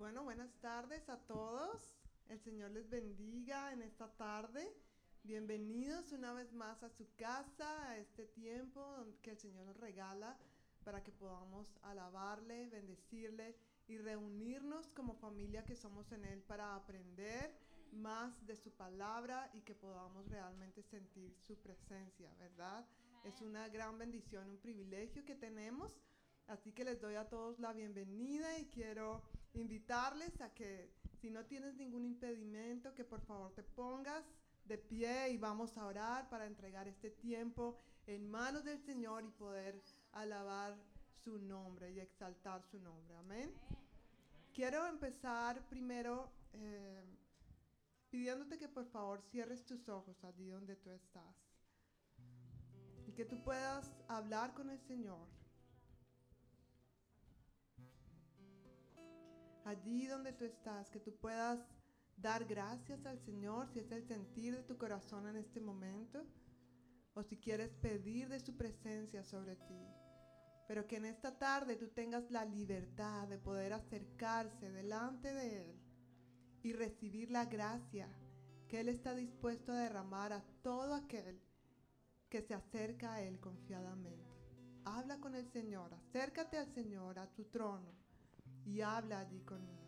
Bueno, buenas tardes a todos. El Señor les bendiga en esta tarde. Bienvenidos una vez más a su casa, a este tiempo que el Señor nos regala para que podamos alabarle, bendecirle y reunirnos como familia que somos en Él para aprender más de su palabra y que podamos realmente sentir su presencia, ¿verdad? Es una gran bendición, un privilegio que tenemos. Así que les doy a todos la bienvenida y quiero invitarles a que si no tienes ningún impedimento, que por favor te pongas de pie y vamos a orar para entregar este tiempo en manos del Señor y poder alabar su nombre y exaltar su nombre. Amén. Quiero empezar primero eh, pidiéndote que por favor cierres tus ojos allí donde tú estás y que tú puedas hablar con el Señor. Allí donde tú estás, que tú puedas dar gracias al Señor si es el sentir de tu corazón en este momento o si quieres pedir de su presencia sobre ti pero que en esta tarde tú tengas la libertad de poder acercarse delante de Él y recibir la gracia que Él está dispuesto a derramar a todo aquel que se acerca a Él confiadamente. Habla con el Señor, acércate al Señor, a tu trono, y habla allí con Él.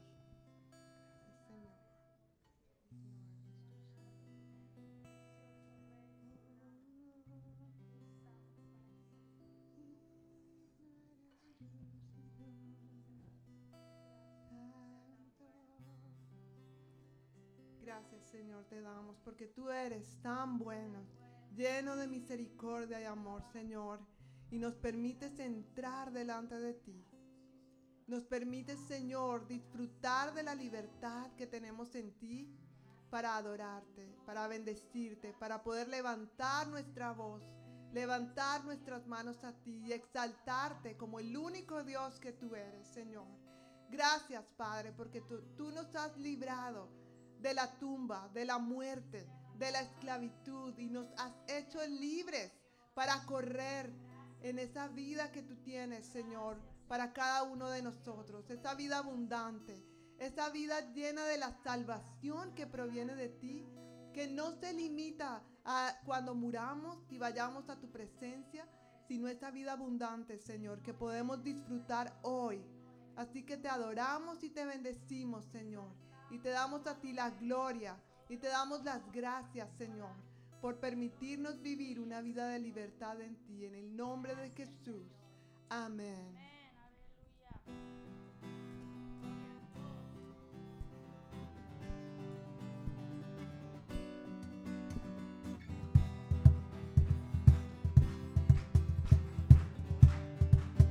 Gracias Señor te damos porque tú eres tan bueno, lleno de misericordia y amor Señor, y nos permites entrar delante de ti. Nos permites Señor disfrutar de la libertad que tenemos en ti para adorarte, para bendecirte, para poder levantar nuestra voz, levantar nuestras manos a ti y exaltarte como el único Dios que tú eres Señor. Gracias Padre porque tú, tú nos has librado de la tumba, de la muerte, de la esclavitud y nos has hecho libres para correr en esa vida que tú tienes, Señor, para cada uno de nosotros, esa vida abundante, esa vida llena de la salvación que proviene de ti, que no se limita a cuando muramos y vayamos a tu presencia, sino esa vida abundante, Señor, que podemos disfrutar hoy. Así que te adoramos y te bendecimos, Señor y te damos a ti la gloria y te damos las gracias, Señor, por permitirnos vivir una vida de libertad en ti, en el nombre de Jesús. Amén.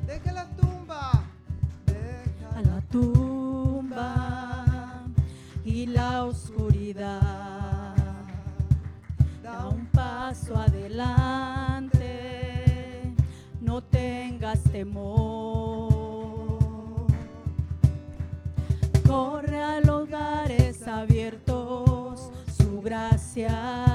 Deja la tumba. Deja la tumba y la oscuridad. Da un paso adelante, no tengas temor. Corre a los lugares abiertos, su gracia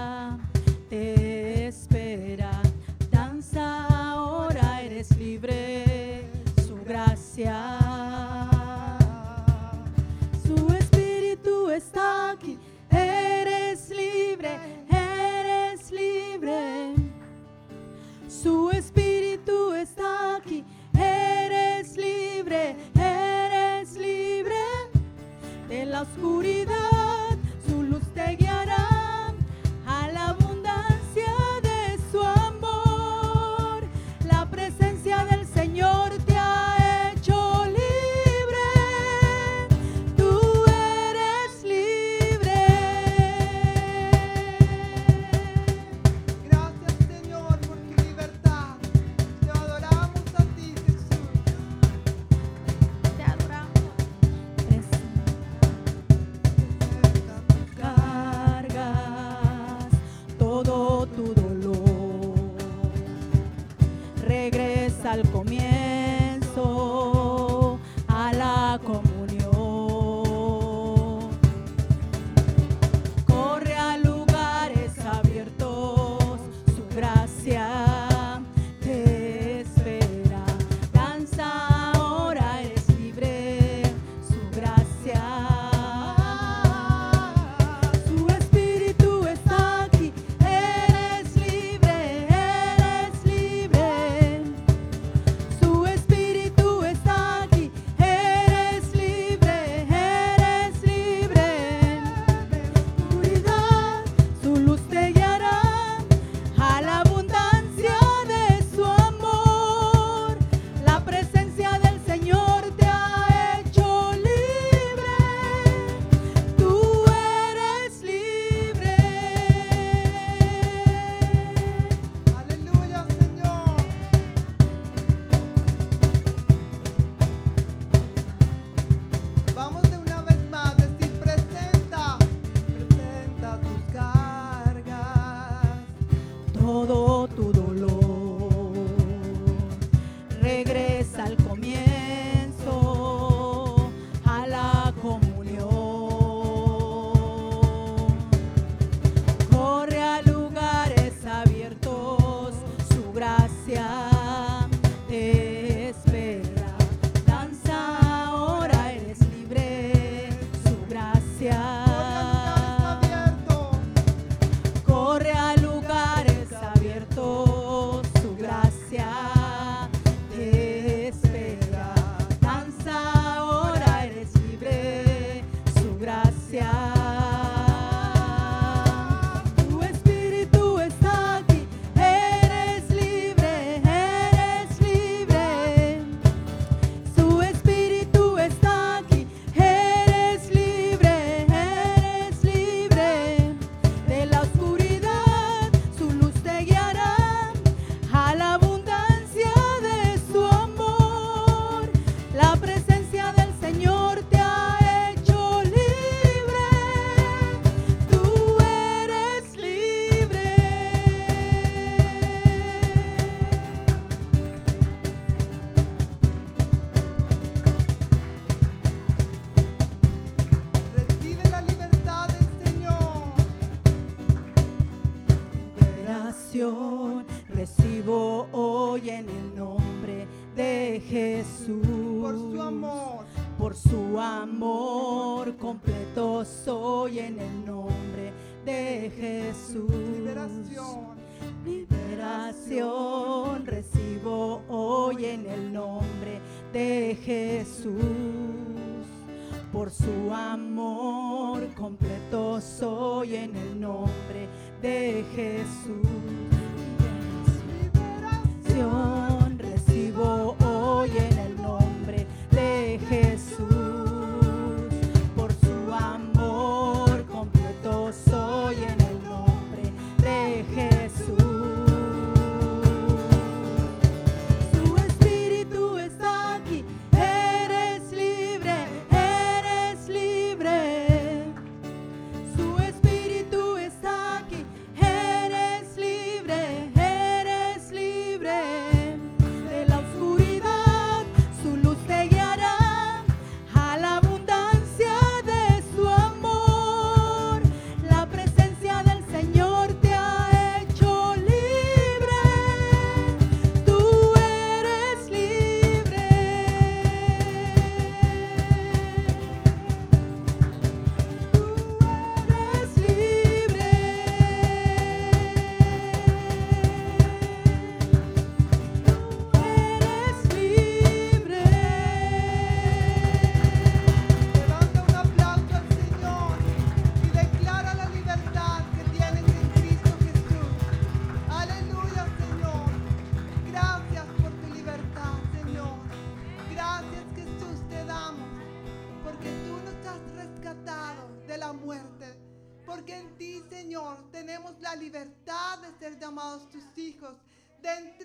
Jesús. por su amor. Por su amor completo soy en el nombre de Jesús. Liberación. Liberación recibo hoy en el nombre de Jesús. Por su amor completo soy en el nombre de Jesús. Liberación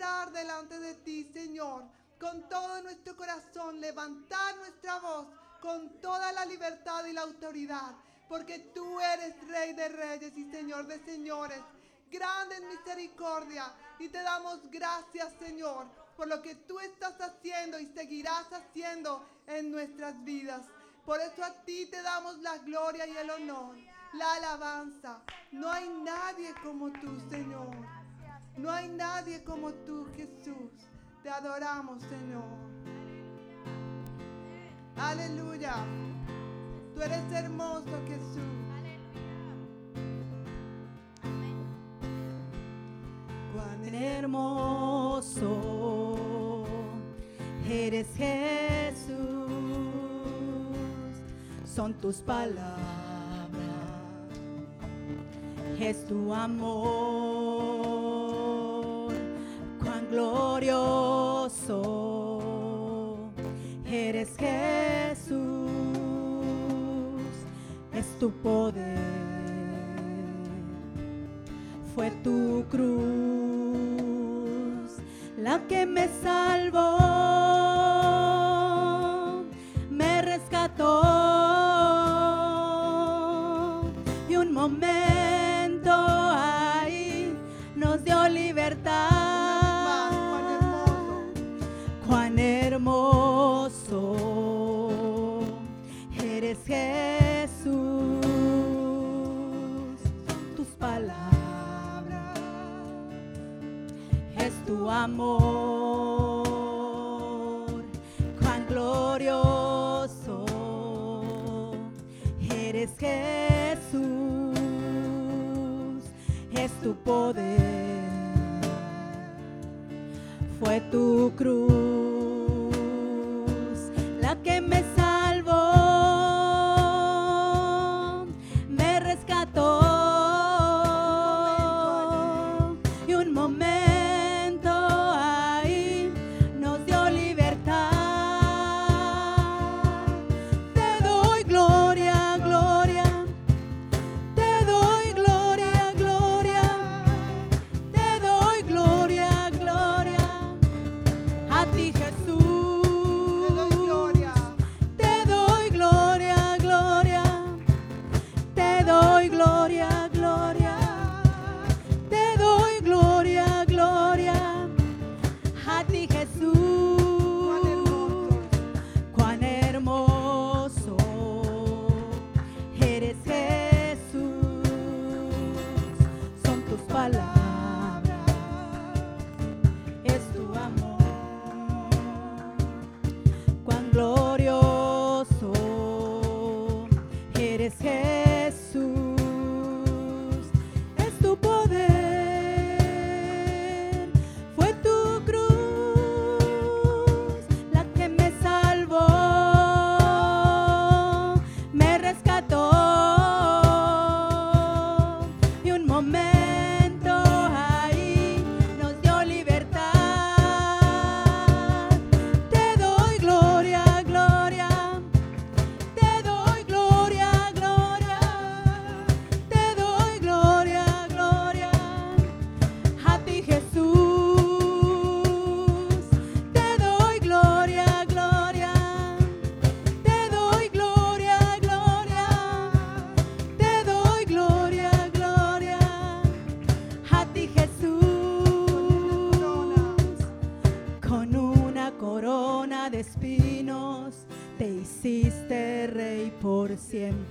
Delante de ti, Señor. Con todo nuestro corazón, levantar nuestra voz con toda la libertad y la autoridad, porque tú eres Rey de Reyes y Señor de Señores, grande en misericordia, y te damos gracias, Señor, por lo que tú estás haciendo y seguirás haciendo en nuestras vidas. Por eso a ti te damos la gloria y el honor, la alabanza. No hay nadie como tú, Señor. No hay nadie como tú, Jesús. Te adoramos, Señor. Aleluya. Tú eres hermoso, Jesús. Cuán hermoso eres Jesús, son tus palabras, es tu amor, glorioso. Eres Jesús, es tu poder. Fue tu cruz la que me salvó, me rescató. Y un momento poder, fue tu cruz 100.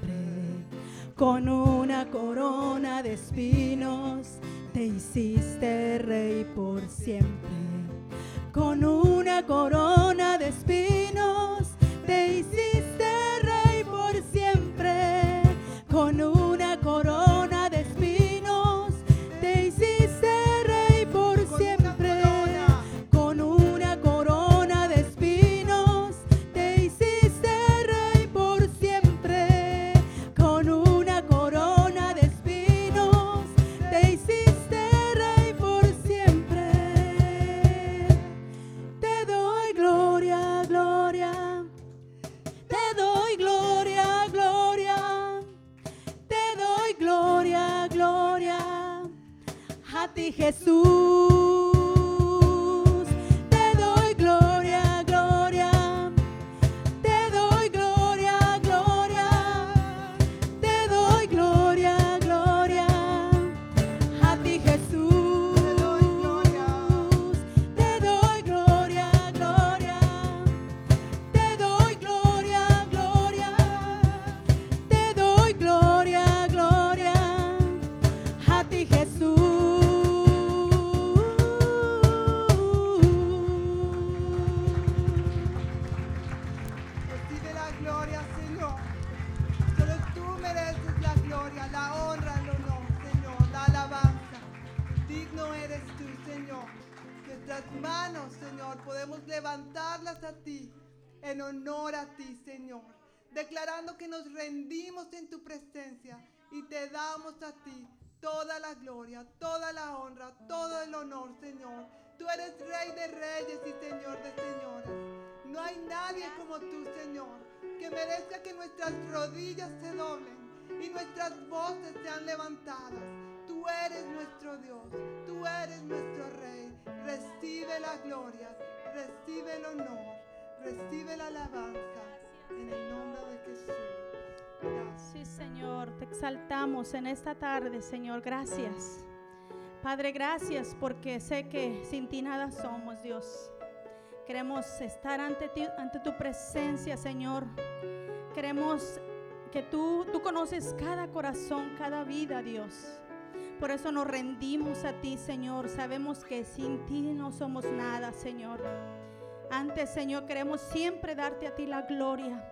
Presencia y te damos a ti toda la gloria, toda la honra, todo el honor, Señor. Tú eres Rey de reyes y Señor de señores. No hay nadie como tú, Señor, que merezca que nuestras rodillas se doblen y nuestras voces sean levantadas. Tú eres nuestro Dios, tú eres nuestro Rey. Recibe la gloria, recibe el honor, recibe la alabanza en el nombre de Jesús. Sí, Señor, te exaltamos en esta tarde, Señor. Gracias. Padre, gracias porque sé que sin ti nada somos, Dios. Queremos estar ante ti, ante tu presencia, Señor. Queremos que tú, tú conoces cada corazón, cada vida, Dios. Por eso nos rendimos a ti, Señor. Sabemos que sin ti no somos nada, Señor. Antes, Señor, queremos siempre darte a ti la gloria,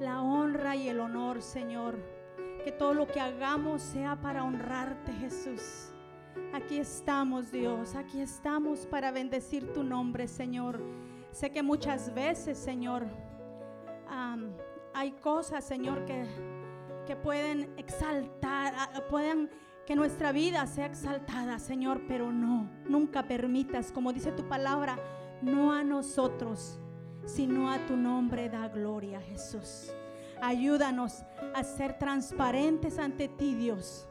la honra y el honor, Señor. Que todo lo que hagamos sea para honrarte, Jesús. Aquí estamos, Dios. Aquí estamos para bendecir tu nombre, Señor. Sé que muchas veces, Señor, hay cosas, Señor, que, que pueden exaltar, ah, pueden que nuestra vida sea exaltada, Señor, pero no, nunca permitas, como dice tu palabra, no a nosotros, sino a tu nombre da gloria, Jesús. Ayúdanos a ser transparentes ante ti, Dios,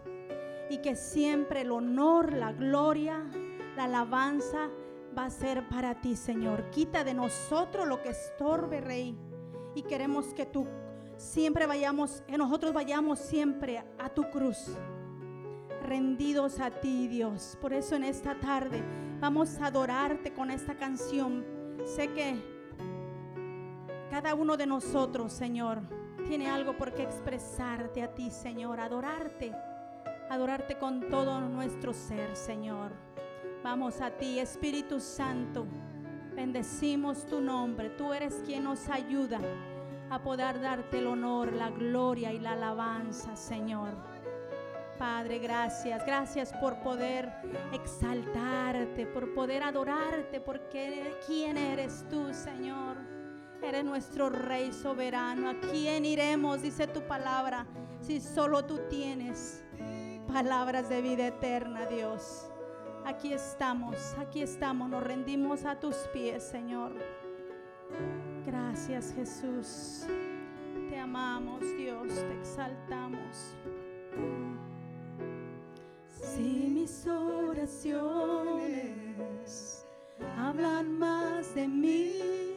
y que siempre el honor, la gloria, la alabanza va a ser para ti, Señor. Quita de nosotros lo que estorbe, Rey, y queremos que tú siempre vayamos, que nosotros vayamos siempre a tu cruz rendidos a ti, Dios. Por eso en esta tarde Vamos a adorarte con esta canción. Sé que cada uno de nosotros, Señor, tiene algo por qué expresarte a ti, Señor, adorarte, adorarte con todo nuestro ser, Señor. Vamos a ti, Espíritu Santo, bendecimos tu nombre, tú eres quien nos ayuda a poder darte el honor, la gloria y la alabanza, Señor. Padre, gracias. Gracias por poder exaltarte, por poder adorarte, porque quién eres tú, Señor. Eres nuestro Rey soberano. ¿A quién iremos? Dice tu palabra. Si solo tú tienes palabras de vida eterna, Dios. Aquí estamos, aquí estamos. Nos rendimos a tus pies, Señor. Gracias, Jesús. Te amamos, Dios. Te exaltamos. Si mis oraciones hablan más de mí.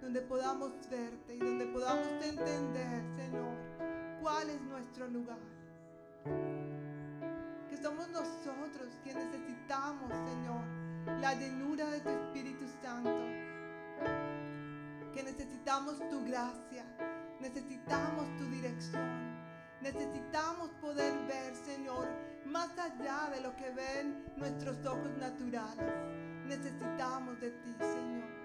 Donde podamos verte y donde podamos entender, Señor, cuál es nuestro lugar. Que somos nosotros quienes necesitamos, Señor, la llenura de tu Espíritu Santo. Que necesitamos tu gracia, necesitamos tu dirección. Necesitamos poder ver, Señor, más allá de lo que ven nuestros ojos naturales. Necesitamos de ti, Señor.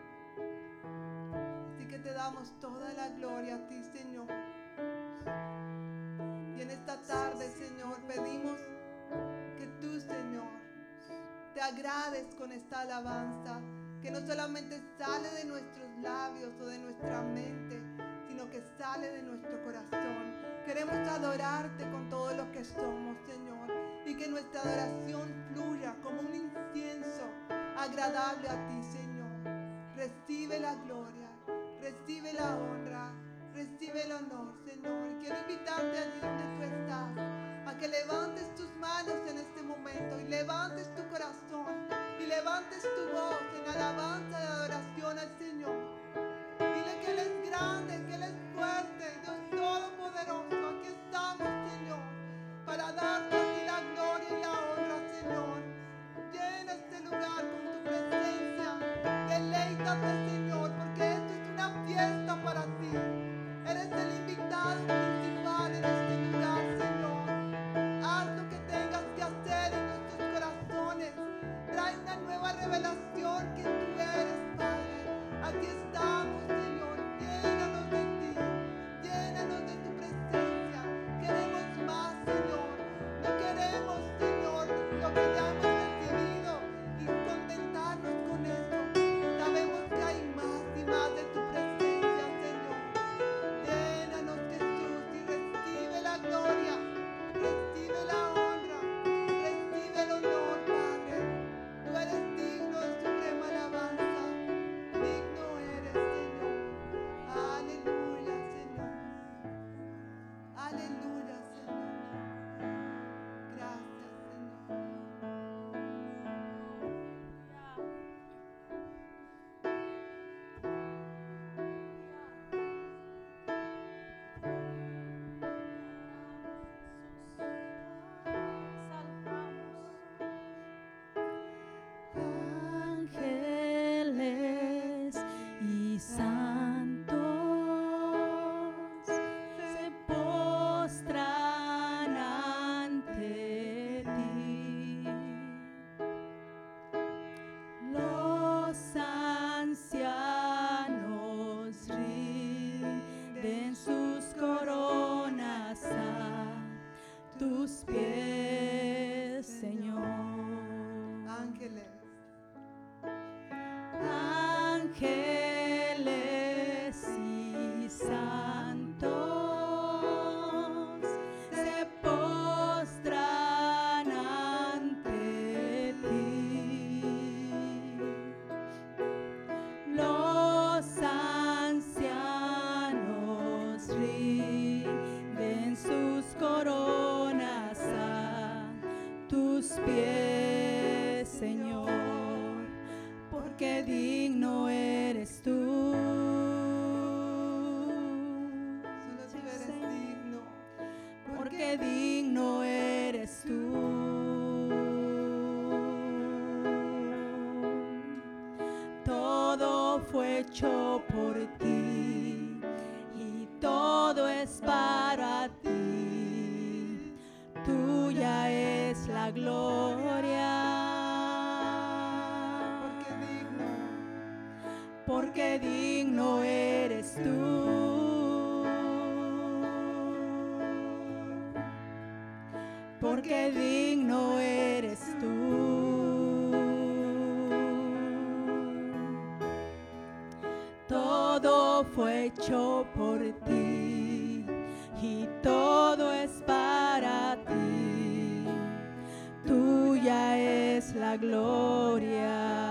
Damos toda la gloria a ti, Señor. Y en esta tarde, Señor, pedimos que tú, Señor, te agrades con esta alabanza, que no solamente sale de nuestros labios o de nuestra mente, sino que sale de nuestro corazón. Queremos adorarte con todo lo que somos, Señor, y que nuestra adoración fluya como un incienso agradable a ti, Señor. Recibe la gloria, recibe la honra, recibe el honor, Señor. Quiero invitarte allí donde tú estás, a que levantes tus manos en este momento y levantes tu corazón y levantes tu voz en alabanza y adoración al Señor. Dile que Él es grande, que Él es fuerte, Dios Todopoderoso. Aquí estamos, Señor, para darte a ti la gloria y la honra, Señor. Llena este lugar con tu presencia. Deleítate, Señor, para ti. hecho por ti. fue hecho por ti y todo es para ti. Tuya es la gloria.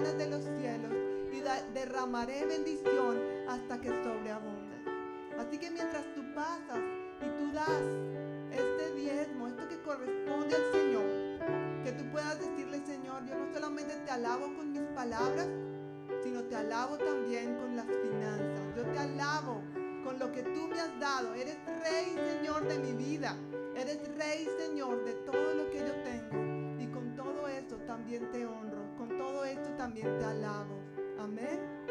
de los cielos y derramaré bendición hasta que sobreabunde. Así que mientras tú pasas y tú das este diezmo, esto que corresponde al Señor, que tú puedas decirle, Señor, yo no solamente te alabo con mis palabras, sino te alabo también con las finanzas. Yo te alabo con lo que tú me has dado. Eres rey, Señor, de mi vida. Eres rey, Señor, de todo lo que yo tengo. Y con todo esto también te honro todo esto también te alabo. Amén.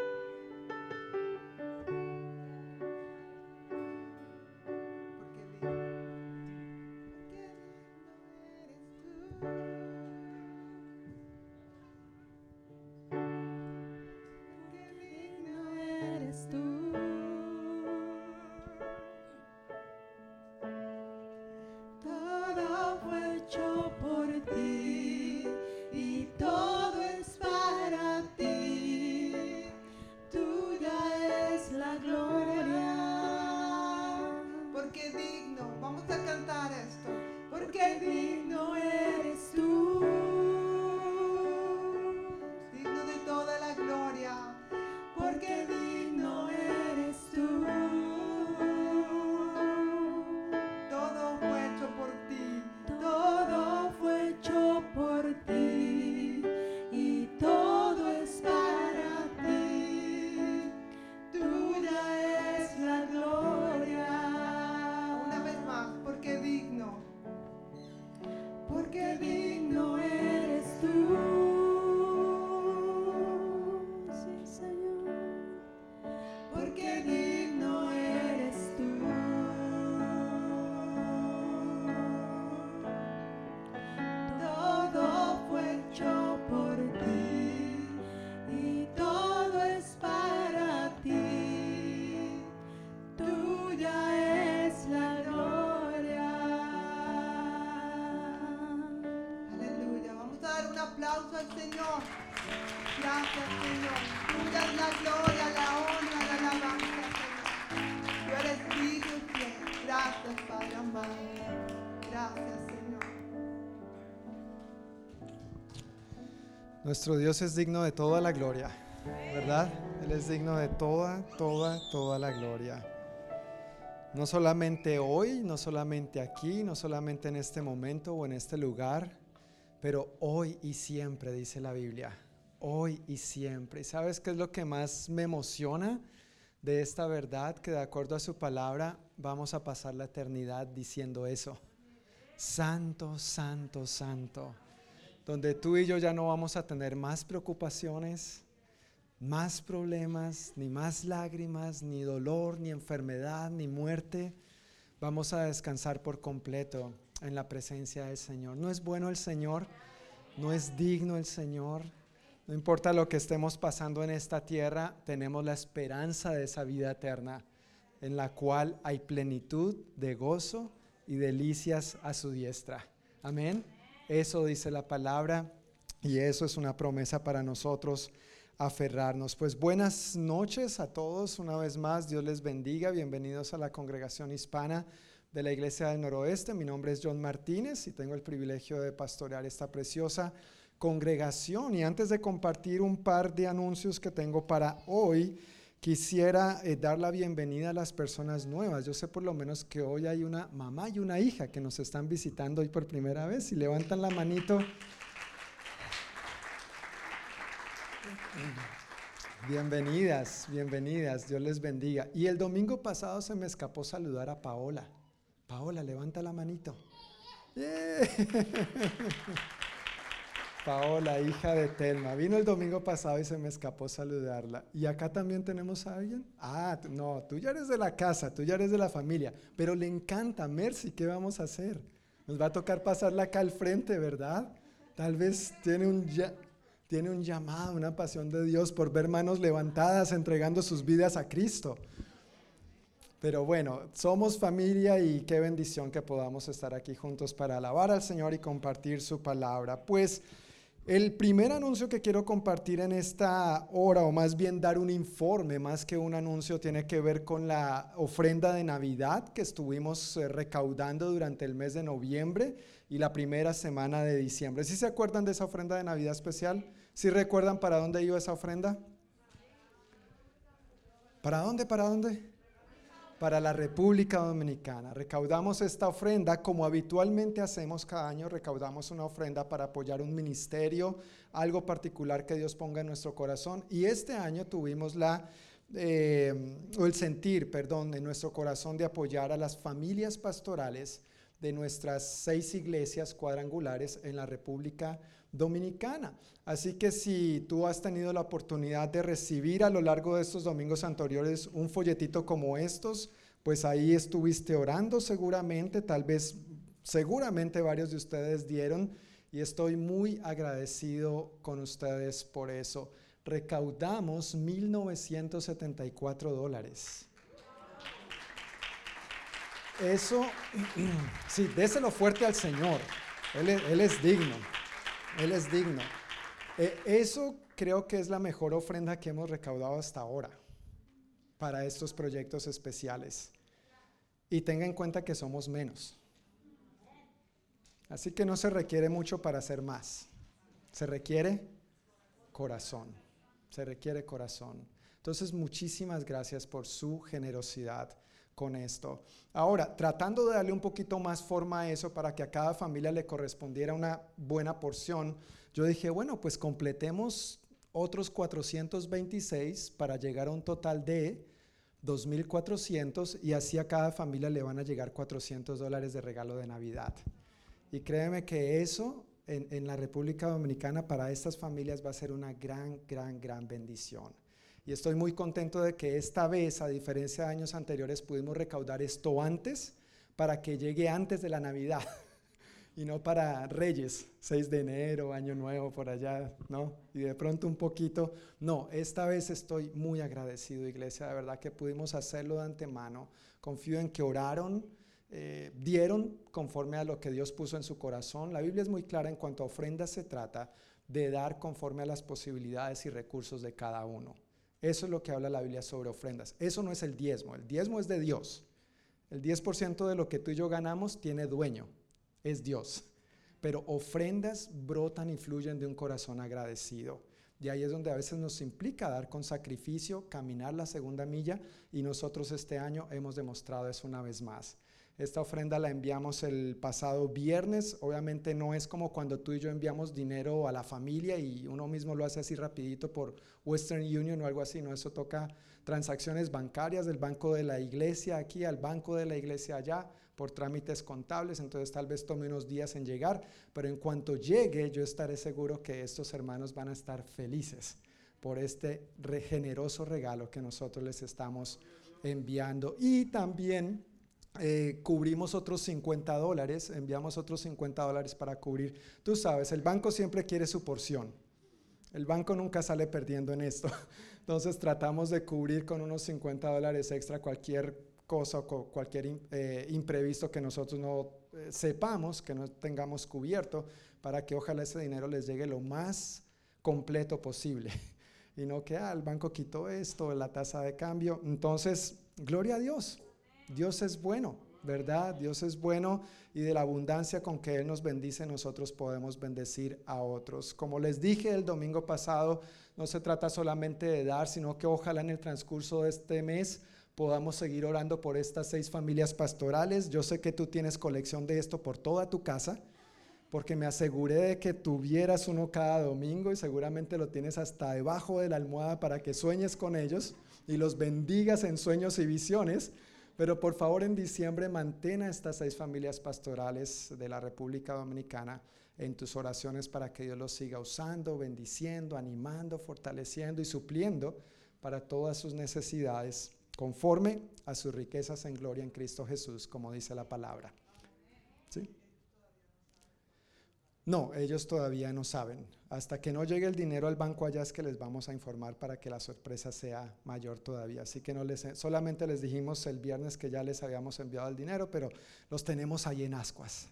Nuestro Dios es digno de toda la gloria, ¿verdad? Él es digno de toda, toda, toda la gloria. No solamente hoy, no solamente aquí, no solamente en este momento o en este lugar, pero hoy y siempre, dice la Biblia. Hoy y siempre. ¿Y sabes qué es lo que más me emociona de esta verdad? Que de acuerdo a su palabra vamos a pasar la eternidad diciendo eso. Santo, santo, santo donde tú y yo ya no vamos a tener más preocupaciones, más problemas, ni más lágrimas, ni dolor, ni enfermedad, ni muerte. Vamos a descansar por completo en la presencia del Señor. No es bueno el Señor, no es digno el Señor. No importa lo que estemos pasando en esta tierra, tenemos la esperanza de esa vida eterna, en la cual hay plenitud de gozo y delicias a su diestra. Amén. Eso dice la palabra y eso es una promesa para nosotros aferrarnos. Pues buenas noches a todos una vez más. Dios les bendiga. Bienvenidos a la congregación hispana de la Iglesia del Noroeste. Mi nombre es John Martínez y tengo el privilegio de pastorear esta preciosa congregación. Y antes de compartir un par de anuncios que tengo para hoy, quisiera eh, dar la bienvenida a las personas nuevas. Yo sé por lo menos que hoy hay una mamá y una hija que nos están visitando hoy por primera vez. Si levantan la manito. Bienvenidas, bienvenidas, Dios les bendiga. Y el domingo pasado se me escapó saludar a Paola. Paola, levanta la manito. Paola, hija de Telma. Vino el domingo pasado y se me escapó saludarla. ¿Y acá también tenemos a alguien? Ah, no, tú ya eres de la casa, tú ya eres de la familia, pero le encanta Mercy, ¿qué vamos a hacer? Nos va a tocar pasarla acá al frente, ¿verdad? Tal vez tiene un, tiene un llamado, una pasión de Dios por ver manos levantadas entregando sus vidas a Cristo. Pero bueno, somos familia y qué bendición que podamos estar aquí juntos para alabar al Señor y compartir su palabra. Pues el primer anuncio que quiero compartir en esta hora, o más bien dar un informe, más que un anuncio, tiene que ver con la ofrenda de Navidad que estuvimos eh, recaudando durante el mes de noviembre y la primera semana de diciembre. ¿Sí se acuerdan de esa ofrenda de Navidad especial? ¿Sí recuerdan para dónde iba esa ofrenda? ¿Para dónde? ¿Para dónde? Para la República Dominicana. Recaudamos esta ofrenda como habitualmente hacemos cada año, recaudamos una ofrenda para apoyar un ministerio, algo particular que Dios ponga en nuestro corazón. Y este año tuvimos la, eh, o el sentir, perdón, en nuestro corazón de apoyar a las familias pastorales de nuestras seis iglesias cuadrangulares en la República Dominicana. Así que si tú has tenido la oportunidad de recibir a lo largo de estos domingos anteriores un folletito como estos, pues ahí estuviste orando seguramente, tal vez, seguramente varios de ustedes dieron y estoy muy agradecido con ustedes por eso. Recaudamos 1.974 dólares. Eso, sí, déselo fuerte al Señor. Él él es digno. Él es digno. Eh, eso creo que es la mejor ofrenda que hemos recaudado hasta ahora para estos proyectos especiales. Y tenga en cuenta que somos menos. Así que no se requiere mucho para hacer más. Se requiere corazón. Se requiere corazón. Entonces, muchísimas gracias por su generosidad con esto. Ahora, tratando de darle un poquito más forma a eso para que a cada familia le correspondiera una buena porción, yo dije, bueno, pues completemos otros 426 para llegar a un total de 2.400 y así a cada familia le van a llegar 400 dólares de regalo de Navidad. Y créeme que eso en, la República Dominicana para estas familias va a ser una gran, gran, gran bendición. Y estoy muy contento de que esta vez, a diferencia de años anteriores, pudimos recaudar esto antes para que llegue antes de la Navidad y no para Reyes, 6 de enero, Año Nuevo, por allá, ¿no? Y de pronto un poquito, no, esta vez estoy muy agradecido, iglesia, de verdad que pudimos hacerlo de antemano. Confío en que oraron, eh, dieron conforme a lo que Dios puso en su corazón. La Biblia es muy clara en cuanto a ofrendas se trata de dar conforme a las posibilidades y recursos de cada uno. Eso es lo que habla la Biblia sobre ofrendas. Eso no es el diezmo. El diezmo es de Dios. El 10% de lo que tú y yo ganamos tiene dueño. Es Dios. pero ofrendas brotan y fluyen de un corazón agradecido. Y ahí es donde a veces nos implica dar con sacrificio, caminar la segunda milla y nosotros este año hemos demostrado eso una vez más. Esta ofrenda la enviamos el pasado viernes. Obviamente no es como cuando tú y yo enviamos dinero a la familia y uno mismo lo hace así rapidito por Western Union o algo así. No, eso toca transacciones bancarias del banco de la iglesia aquí al banco de la iglesia allá por trámites contables, entonces tal vez tome unos días en llegar, pero en cuanto llegue yo estaré seguro que estos hermanos van a estar felices por este generoso regalo que nosotros les estamos enviando. Y también eh, cubrimos otros 50 dólares, enviamos otros 50 dólares para cubrir. Tú sabes, el banco siempre quiere su porción. El banco nunca sale perdiendo en esto. Entonces tratamos de cubrir con unos 50 dólares extra cualquier cosa o cualquier eh, imprevisto que nosotros no eh, sepamos, que no tengamos cubierto, para que ojalá ese dinero les llegue lo más completo posible. Y no que ah, el banco quitó esto, la tasa de cambio. Entonces, gloria a Dios. Dios es bueno, ¿verdad? Dios es bueno y de la abundancia con que Él nos bendice, nosotros podemos bendecir a otros. Como les dije el domingo pasado, no se trata solamente de dar, sino que ojalá en el transcurso de este mes podamos seguir orando por estas seis familias pastorales. Yo sé que tú tienes colección de esto por toda tu casa, porque me aseguré de que tuvieras uno cada domingo y seguramente lo tienes hasta debajo de la almohada para que sueñes con ellos y los bendigas en sueños y visiones. Pero por favor en diciembre mantén a estas seis familias pastorales de la República Dominicana en tus oraciones para que Dios los siga usando, bendiciendo, animando, fortaleciendo y supliendo para todas sus necesidades conforme a sus riquezas en gloria en Cristo Jesús, como dice la palabra. ¿Sí? No, ellos todavía no saben. Hasta que no llegue el dinero al banco allá es que les vamos a informar para que la sorpresa sea mayor todavía. Así que no les, solamente les dijimos el viernes que ya les habíamos enviado el dinero, pero los tenemos ahí en ascuas,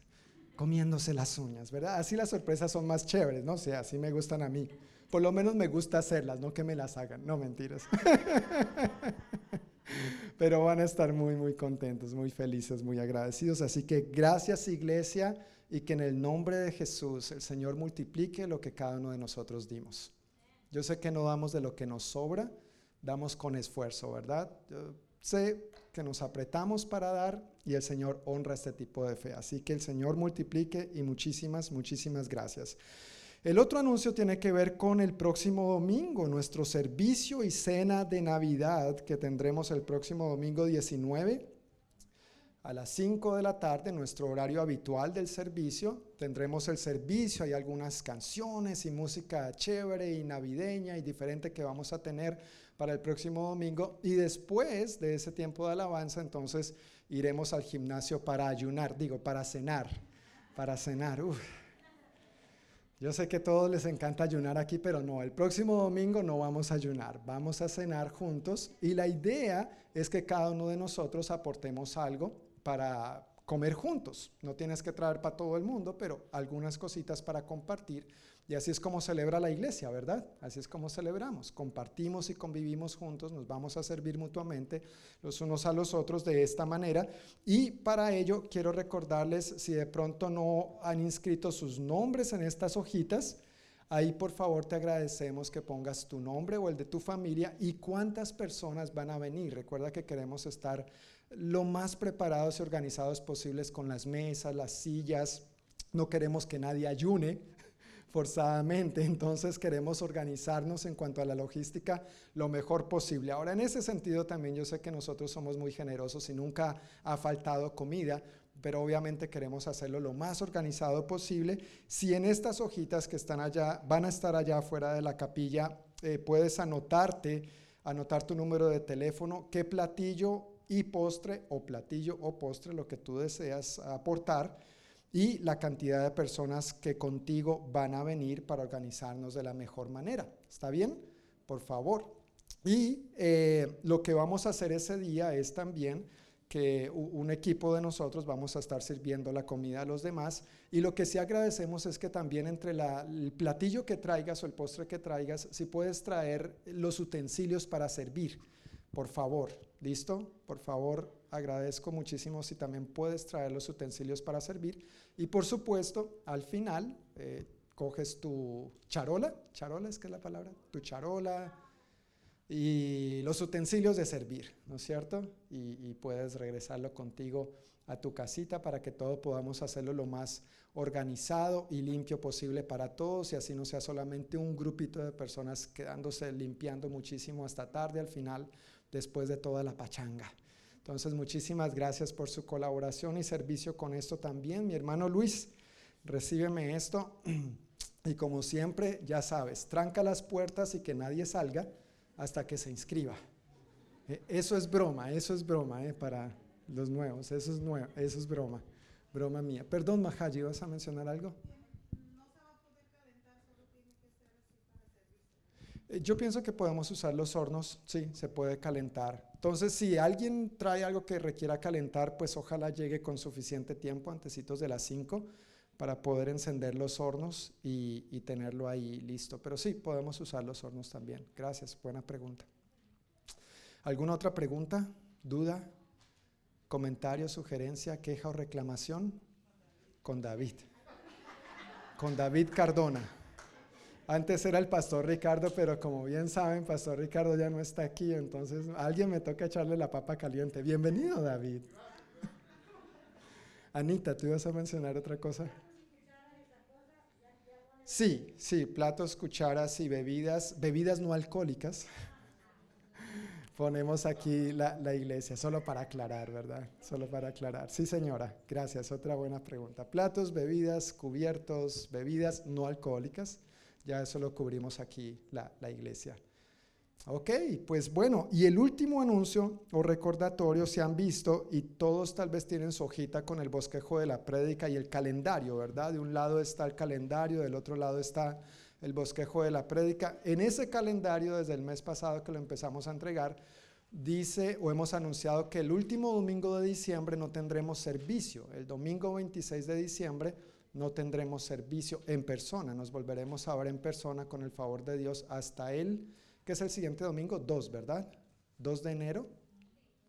comiéndose las uñas, ¿verdad? Así las sorpresas son más chéveres, ¿no? O sea, así me gustan a mí. Por lo menos me gusta hacerlas, no que me las hagan. No, mentiras. Pero van a estar muy, muy contentos, muy felices, muy agradecidos. Así que gracias iglesia y que en el nombre de Jesús el Señor multiplique lo que cada uno de nosotros dimos. Yo sé que no damos de lo que nos sobra, damos con esfuerzo, ¿verdad? Yo sé que nos apretamos para dar y el Señor honra este tipo de fe. Así que el Señor multiplique y muchísimas, muchísimas gracias. El otro anuncio tiene que ver con el próximo domingo, nuestro servicio y cena de Navidad que tendremos el próximo domingo 19 a las 5 de la tarde, nuestro horario habitual del servicio. Tendremos el servicio, hay algunas canciones y música chévere y navideña y diferente que vamos a tener para el próximo domingo. Y después de ese tiempo de alabanza, entonces iremos al gimnasio para ayunar, digo, para cenar, para cenar. Uf yo sé que a todos les encanta ayunar aquí, pero no, el próximo domingo no vamos a ayunar, vamos a cenar juntos y la idea es que cada uno de nosotros aportemos algo para comer juntos. No tienes que traer para todo el mundo, pero algunas cositas para compartir y así es como celebra la iglesia, ¿verdad? Así es como celebramos. Compartimos y convivimos juntos, nos vamos a servir mutuamente los unos a los otros de esta manera. Y para ello quiero recordarles, si de pronto no han inscrito sus nombres en estas hojitas, ahí por favor te agradecemos que pongas tu nombre o el de tu familia y cuántas personas van a venir. Recuerda que queremos estar lo más preparados y organizados posibles con las mesas, las sillas. No queremos que nadie ayune, forzadamente, entonces queremos organizarnos en cuanto a la logística lo mejor posible. Ahora, en ese sentido también yo sé que nosotros somos muy generosos y nunca ha faltado comida, pero obviamente queremos hacerlo lo más organizado posible. Si en estas hojitas que están allá, van a estar allá fuera de la capilla, eh, puedes anotarte, anotar tu número de teléfono, qué platillo y postre o platillo o postre, lo que tú deseas aportar y la cantidad de personas que contigo van a venir para organizarnos de la mejor manera. ¿Está bien? Por favor. Y eh, lo que vamos a hacer ese día es también que un equipo de nosotros vamos a estar sirviendo la comida a los demás y lo que sí agradecemos es que también entre el platillo que traigas o el postre que traigas, si puedes traer los utensilios para servir, por favor, ¿listo? Por favor, agradezco muchísimo si también puedes traer los utensilios para servir. Y por supuesto, al final, eh, coges tu charola, charola es que es la palabra, tu charola y los utensilios de servir, ¿no es cierto? Y, puedes regresarlo contigo a tu casita para que todos podamos hacerlo lo más organizado y limpio posible para todos y así no sea solamente un grupito de personas quedándose limpiando muchísimo hasta tarde al final después de toda la pachanga. Entonces, muchísimas gracias por su colaboración y servicio con esto también. Mi hermano Luis, recíbeme esto. Y como siempre, ya sabes, tranca las puertas y que nadie salga hasta que se inscriba. E, eso es broma, eso es broma eh, para los nuevos, eso es, nuevo, eso es broma, broma mía. Perdón, Mahaji, ¿vas a mencionar algo? Eh, yo pienso que podemos usar los hornos, sí, se puede calentar. Entonces, si alguien trae algo que requiera calentar, pues ojalá llegue con suficiente tiempo, antecitos de las 5 para poder encender los hornos y, tenerlo ahí listo. Pero sí, podemos usar los hornos también. Gracias, buena pregunta. ¿Alguna otra pregunta, duda, comentario, sugerencia, queja o reclamación? Con David. Con David Cardona. Antes era el pastor Ricardo, pero como bien saben, pastor Ricardo ya no está aquí, entonces alguien me toca echarle la papa caliente. Bienvenido, David. Anita, ¿tú ibas a mencionar otra cosa? Sí, sí, platos, cucharas y bebidas, bebidas no alcohólicas. Ponemos aquí la, iglesia, solo para aclarar, ¿verdad? Solo para aclarar. Sí, señora, gracias. Otra buena pregunta. Platos, bebidas, cubiertos, bebidas no alcohólicas. Ya eso lo cubrimos aquí, la, la iglesia. Ok, pues bueno, y el último anuncio o recordatorio se han visto y todos tal vez tienen su hojita con el bosquejo de la prédica y el calendario, ¿verdad? De un lado está el calendario, del otro lado está el bosquejo de la prédica. En ese calendario, desde el mes pasado que lo empezamos a entregar, dice o hemos anunciado que el último domingo de diciembre no tendremos servicio. El domingo 26 de diciembre no tendremos servicio en persona. Nos volveremos a ver en persona con el favor de Dios hasta el que es el siguiente domingo, 2, ¿verdad? 2 de enero.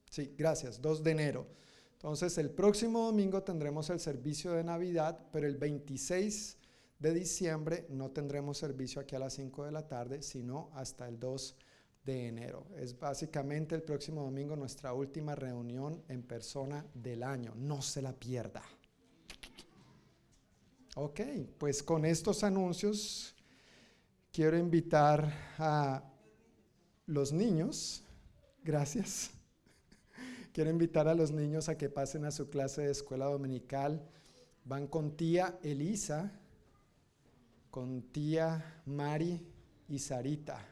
Sí, gracias, 2 de enero. Entonces, el próximo domingo tendremos el servicio de Navidad, pero el 26 de diciembre no tendremos servicio aquí a las 5 de la tarde, sino hasta el 2 de enero. Es básicamente el próximo domingo nuestra última reunión en persona del año. No se la pierda. Ok, pues con estos anuncios quiero invitar a los niños, gracias. Quiero invitar a los niños a que pasen a su clase de escuela dominical. Van con tía Elisa, con tía Mari y Sarita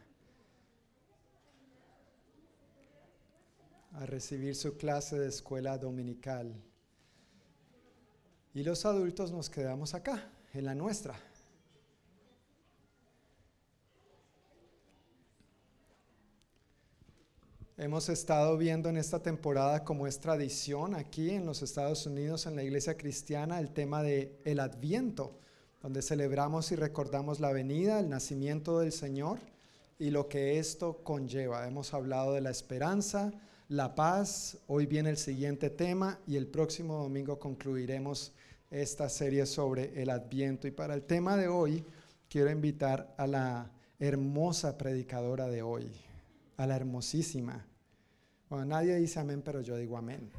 a recibir su clase de escuela dominical. Y los adultos nos quedamos acá, en la nuestra. Hemos estado viendo en esta temporada, como es tradición aquí en los Estados Unidos, en la iglesia cristiana, el tema de Adviento, donde celebramos y recordamos la venida, el nacimiento del Señor y lo que esto conlleva. Hemos hablado de la esperanza, la paz, hoy viene el siguiente tema y el próximo domingo concluiremos esta serie sobre el Adviento. Y para el tema de hoy, quiero invitar a la hermosa predicadora de hoy, a la hermosísima. Bueno, nadie dice amén, pero yo digo amén.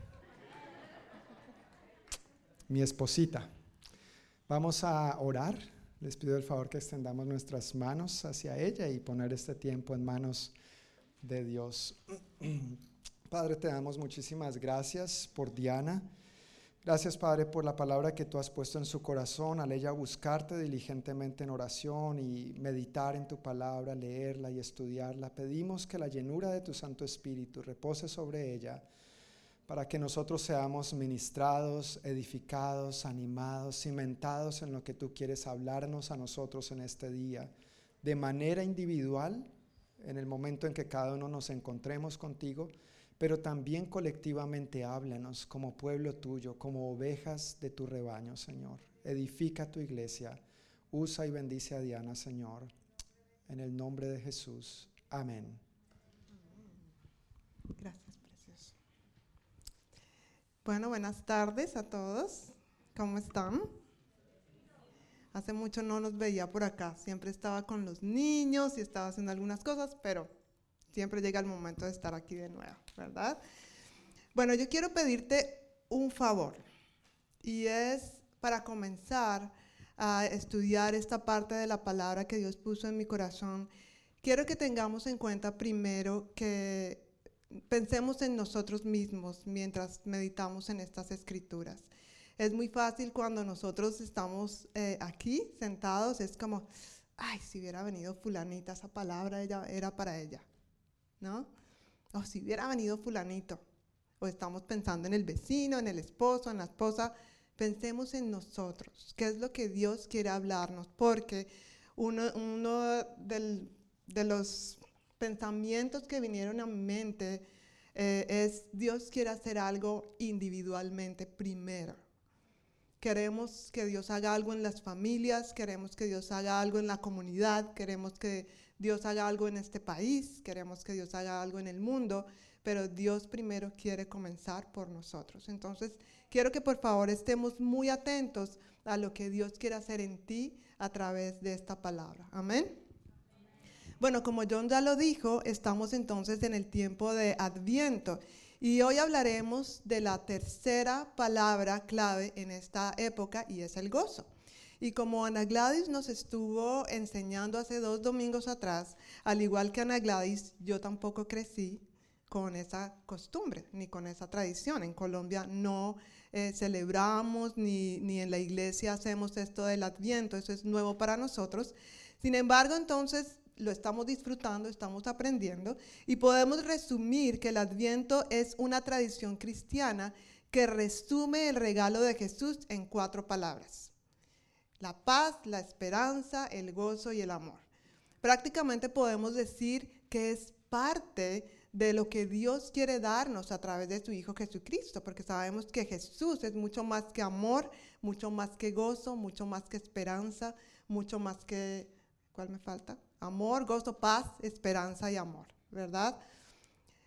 Mi esposita. Vamos a orar. Les pido el favor que extendamos nuestras manos hacia ella y poner este tiempo en manos de Dios. Padre, te damos muchísimas gracias por Diana. Gracias, Padre, por la palabra que tú has puesto en su corazón al ella buscarte diligentemente en oración y meditar en tu palabra, leerla y estudiarla. Pedimos que la llenura de tu Santo Espíritu repose sobre ella para que nosotros seamos ministrados, edificados, animados, cimentados en lo que tú quieres hablarnos a nosotros en este día, de manera individual, en el momento en que cada uno nos encontremos contigo pero también colectivamente háblanos como pueblo tuyo, como ovejas de tu rebaño, Señor. Edifica tu iglesia. Usa y bendice a Diana, Señor. En el nombre de Jesús. Amén. Gracias, precioso. Bueno, buenas tardes a todos. ¿Cómo están? Hace mucho no nos veía por acá. Siempre estaba con los niños y estaba haciendo algunas cosas, pero siempre llega el momento de estar aquí de nuevo, ¿verdad? Bueno, yo quiero pedirte un favor y es para comenzar a estudiar esta parte de la palabra que Dios puso en mi corazón. Quiero que tengamos en cuenta primero que pensemos en nosotros mismos mientras meditamos en estas escrituras. Es muy fácil cuando nosotros estamos eh, aquí sentados, es como, ay, si hubiera venido fulanita, esa palabra ella, era para ella, ¿no? O si hubiera venido fulanito. O estamos pensando en el vecino, en el esposo, en la esposa. Pensemos en nosotros, qué es lo que Dios quiere hablarnos, porque uno, de los pensamientos que vinieron a mi mente eh, es Dios quiere hacer algo individualmente primero. Queremos que Dios haga algo en las familias, queremos que Dios haga algo en la comunidad, queremos que Dios haga algo en este país, queremos que Dios haga algo en el mundo, pero Dios primero quiere comenzar por nosotros. Entonces, quiero que por favor estemos muy atentos a lo que Dios quiere hacer en ti a través de esta palabra. Amén. Bueno, como John ya lo dijo, estamos entonces en el tiempo de Adviento y hoy hablaremos de la tercera palabra clave en esta época y es el gozo. Y como Ana Gladys nos estuvo enseñando hace dos domingos atrás, al igual que Ana Gladys, yo tampoco crecí con esa costumbre ni con esa tradición. En Colombia no eh, celebramos ni, ni en la iglesia hacemos esto del adviento, eso es nuevo para nosotros. Sin embargo, entonces lo estamos disfrutando, estamos aprendiendo y podemos resumir que el adviento es una tradición cristiana que resume el regalo de Jesús en cuatro palabras. La paz, la esperanza, el gozo y el amor. Prácticamente podemos decir que es parte de lo que Dios quiere darnos a través de su Hijo Jesucristo, porque sabemos que Jesús es mucho más que amor, mucho más que gozo, mucho más que esperanza, mucho más que... ¿Cuál me falta? Amor, gozo, paz, esperanza y amor, ¿verdad?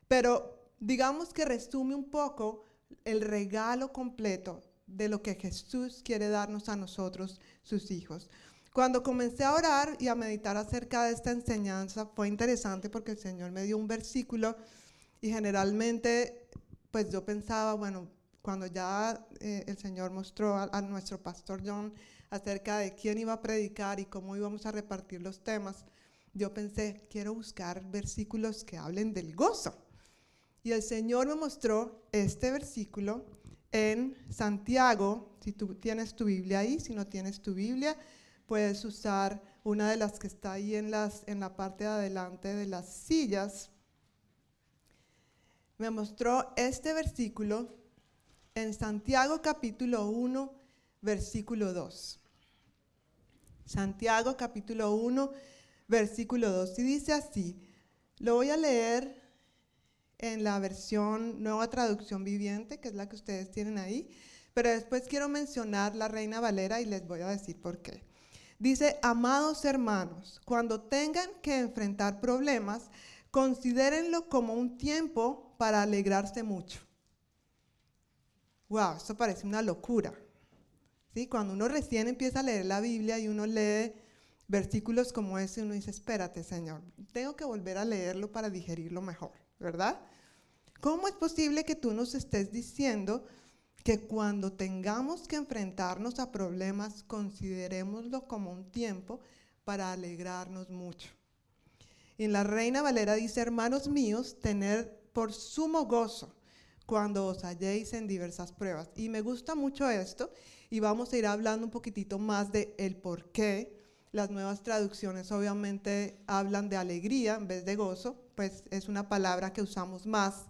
Pero digamos que resume un poco el regalo completo de lo que Jesús quiere darnos a nosotros, sus hijos. Cuando comencé a orar y a meditar acerca de esta enseñanza, fue interesante porque el Señor me dio un versículo y generalmente, pues yo pensaba, bueno, cuando ya eh, el Señor mostró a, a nuestro pastor John acerca de quién iba a predicar y cómo íbamos a repartir los temas, yo pensé, quiero buscar versículos que hablen del gozo. Y el Señor me mostró este versículo en Santiago, si tú tienes tu Biblia ahí, si no tienes tu Biblia, puedes usar una de las que está ahí en, las, en la parte de adelante de las sillas. Me mostró este versículo en Santiago capítulo 1, versículo 2. Santiago capítulo 1, versículo 2. Y dice así, lo voy a leer en la versión Nueva Traducción Viviente, que es la que ustedes tienen ahí, pero después quiero mencionar la Reina Valera y les voy a decir por qué. Dice, amados hermanos, cuando tengan que enfrentar problemas, considérenlo como un tiempo para alegrarse mucho. Wow, esto parece una locura. ¿Sí? Cuando uno recién empieza a leer la Biblia y uno lee versículos como ese, uno dice, espérate, Señor, tengo que volver a leerlo para digerirlo mejor, ¿verdad? ¿Cómo es posible que tú nos estés diciendo que cuando tengamos que enfrentarnos a problemas, considerémoslo como un tiempo para alegrarnos mucho? Y la Reina Valera dice, hermanos míos, tener por sumo gozo cuando os halléis en diversas pruebas. Y me gusta mucho esto y vamos a ir hablando un poquitito más de el por qué las nuevas traducciones obviamente hablan de alegría en vez de gozo, pues es una palabra que usamos más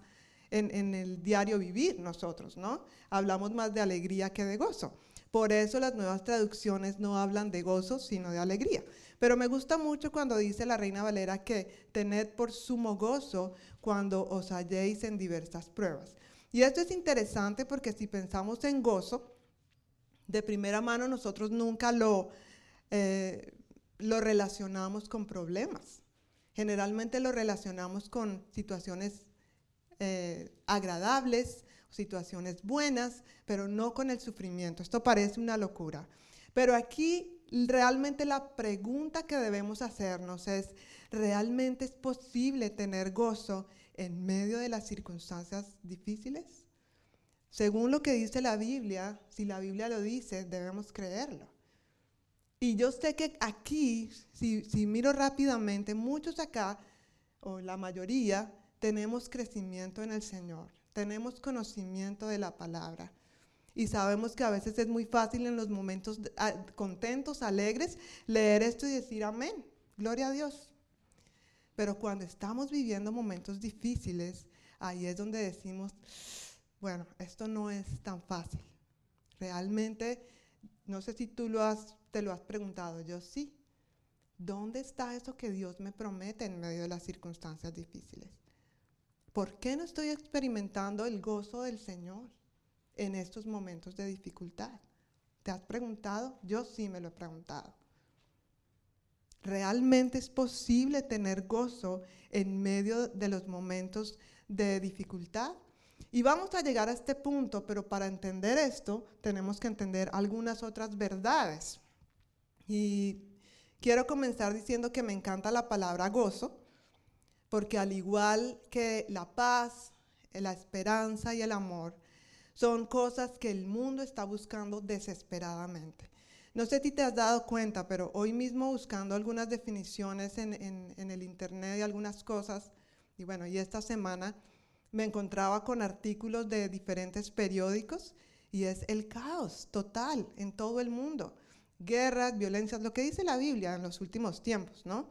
en, el diario vivir nosotros, ¿no? Hablamos más de alegría que de gozo. Por eso las nuevas traducciones no hablan de gozo, sino de alegría. Pero me gusta mucho cuando dice la Reina Valera que tened por sumo gozo cuando os halléis en diversas pruebas. Y esto es interesante porque si pensamos en gozo, de primera mano nosotros nunca lo eh, lo relacionamos con problemas. Generalmente lo relacionamos con situaciones eh, agradables, situaciones buenas, pero no con el sufrimiento. Esto parece una locura. Pero aquí realmente la pregunta que debemos hacernos es, ¿realmente es posible tener gozo en medio de las circunstancias difíciles? Según lo que dice la Biblia, si la Biblia lo dice, debemos creerlo. Y yo sé que aquí, si, si miro rápidamente, muchos acá, o la mayoría, tenemos crecimiento en el Señor, tenemos conocimiento de la palabra. Y sabemos que a veces es muy fácil en los momentos contentos, alegres, leer esto y decir amén, gloria a Dios. Pero cuando estamos viviendo momentos difíciles, ahí es donde decimos, bueno, esto no es tan fácil. Realmente, no sé si tú lo has, te lo has preguntado, yo sí. ¿Dónde está eso que Dios me promete en medio de las circunstancias difíciles? ¿Por qué no estoy experimentando el gozo del Señor? en estos momentos de dificultad? ¿Te has preguntado? Yo sí me lo he preguntado. ¿Realmente es posible tener gozo en medio de los momentos de dificultad? Y vamos a llegar a este punto, pero para entender esto tenemos que entender algunas otras verdades. Y quiero comenzar diciendo que me encanta la palabra gozo, porque al igual que la paz, la esperanza y el amor, son cosas que el mundo está buscando desesperadamente. No sé si te has dado cuenta, pero hoy mismo buscando algunas definiciones en, el internet y algunas cosas, y bueno, y esta semana me encontraba con artículos de diferentes periódicos y es el caos total en todo el mundo. Guerras, violencias, lo que dice la Biblia en los últimos tiempos, ¿no?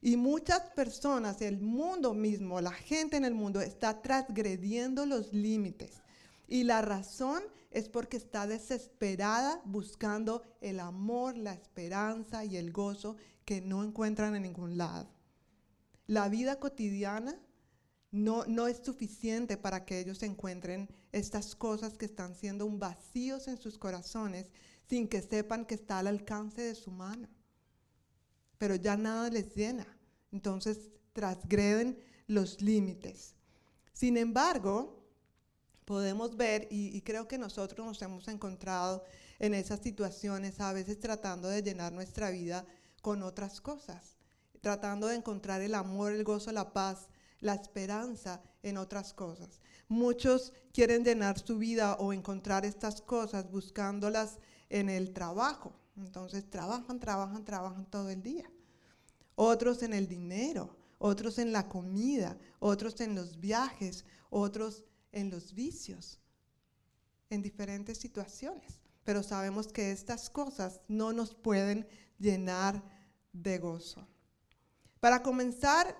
Y muchas personas, el mundo mismo, la gente en el mundo está transgrediendo los límites y la razón es porque está desesperada buscando el amor, la esperanza y el gozo que no encuentran en ningún lado. La vida cotidiana no, no es suficiente para que ellos encuentren estas cosas que están siendo un vacíos en sus corazones sin que sepan que está al alcance de su mano. Pero ya nada les llena. Entonces transgreden los límites. Sin embargo, podemos ver, y, creo que nosotros nos hemos encontrado en esas situaciones, a veces tratando de llenar nuestra vida con otras cosas, tratando de encontrar el amor, el gozo, la paz, la esperanza en otras cosas. Muchos quieren llenar su vida o encontrar estas cosas buscándolas en el trabajo. Entonces trabajan, trabajan, trabajan todo el día. Otros en el dinero, otros en la comida, otros en los viajes, otros en los vicios, en diferentes situaciones. Pero sabemos que estas cosas no nos pueden llenar de gozo. Para comenzar,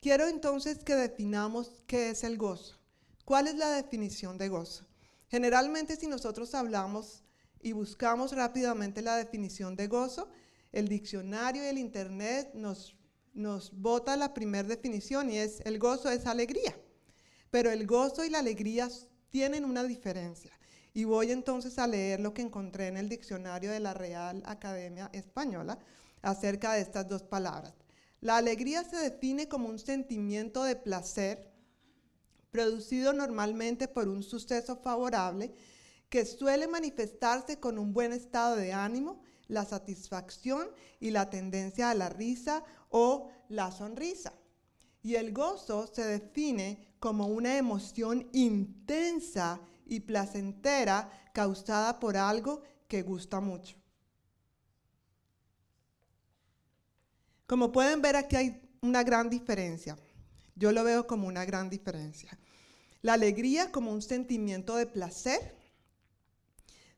quiero entonces que definamos qué es el gozo. ¿Cuál es la definición de gozo? Generalmente si nosotros hablamos y buscamos rápidamente la definición de gozo, el diccionario y el internet nos, nos bota la primera definición y es el gozo es alegría. Pero el gozo y la alegría tienen una diferencia. Y voy entonces a leer lo que encontré en el diccionario de la Real Academia Española acerca de estas dos palabras. La alegría se define como un sentimiento de placer producido normalmente por un suceso favorable que suele manifestarse con un buen estado de ánimo, la satisfacción y la tendencia a la risa o la sonrisa. Y el gozo se define como una emoción intensa y placentera causada por algo que gusta mucho. Como pueden ver aquí hay una gran diferencia. Yo lo veo como una gran diferencia. La alegría como un sentimiento de placer,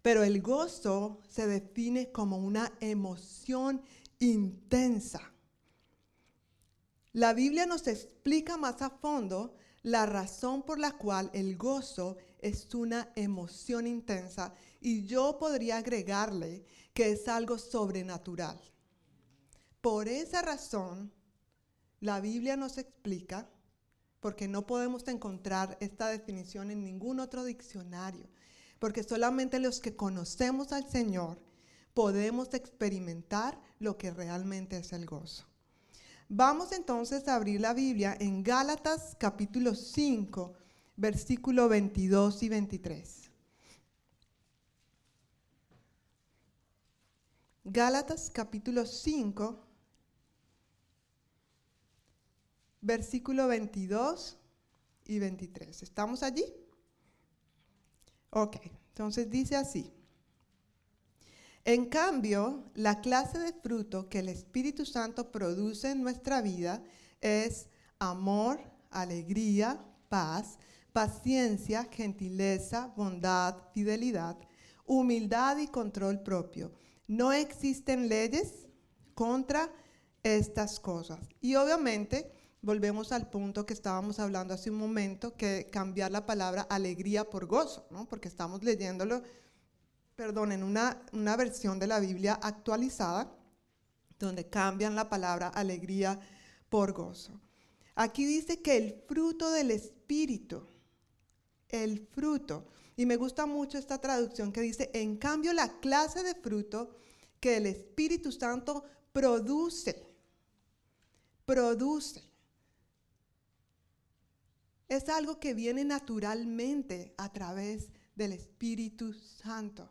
pero el gozo se define como una emoción intensa. La Biblia nos explica más a fondo la razón por la cual el gozo es una emoción intensa y yo podría agregarle que es algo sobrenatural. Por esa razón, la Biblia nos explica, porque no podemos encontrar esta definición en ningún otro diccionario, porque solamente los que conocemos al Señor podemos experimentar lo que realmente es el gozo. Vamos entonces a abrir la Biblia en Gálatas capítulo 5, versículo 22 y 23. Gálatas capítulo 5, versículo 22 y 23. ¿Estamos allí? Ok, entonces dice así. En cambio, la clase de fruto que el Espíritu Santo produce en nuestra vida es amor, alegría, paz, paciencia, gentileza, bondad, fidelidad, humildad y control propio. No existen leyes contra estas cosas. Y obviamente volvemos al punto que estábamos hablando hace un momento, que cambiar la palabra alegría por gozo, ¿no? porque estamos leyéndolo perdón, en una, una versión de la Biblia actualizada, donde cambian la palabra alegría por gozo. Aquí dice que el fruto del Espíritu, el fruto, y me gusta mucho esta traducción que dice, en cambio la clase de fruto que el Espíritu Santo produce, produce. Es algo que viene naturalmente a través del Espíritu Santo.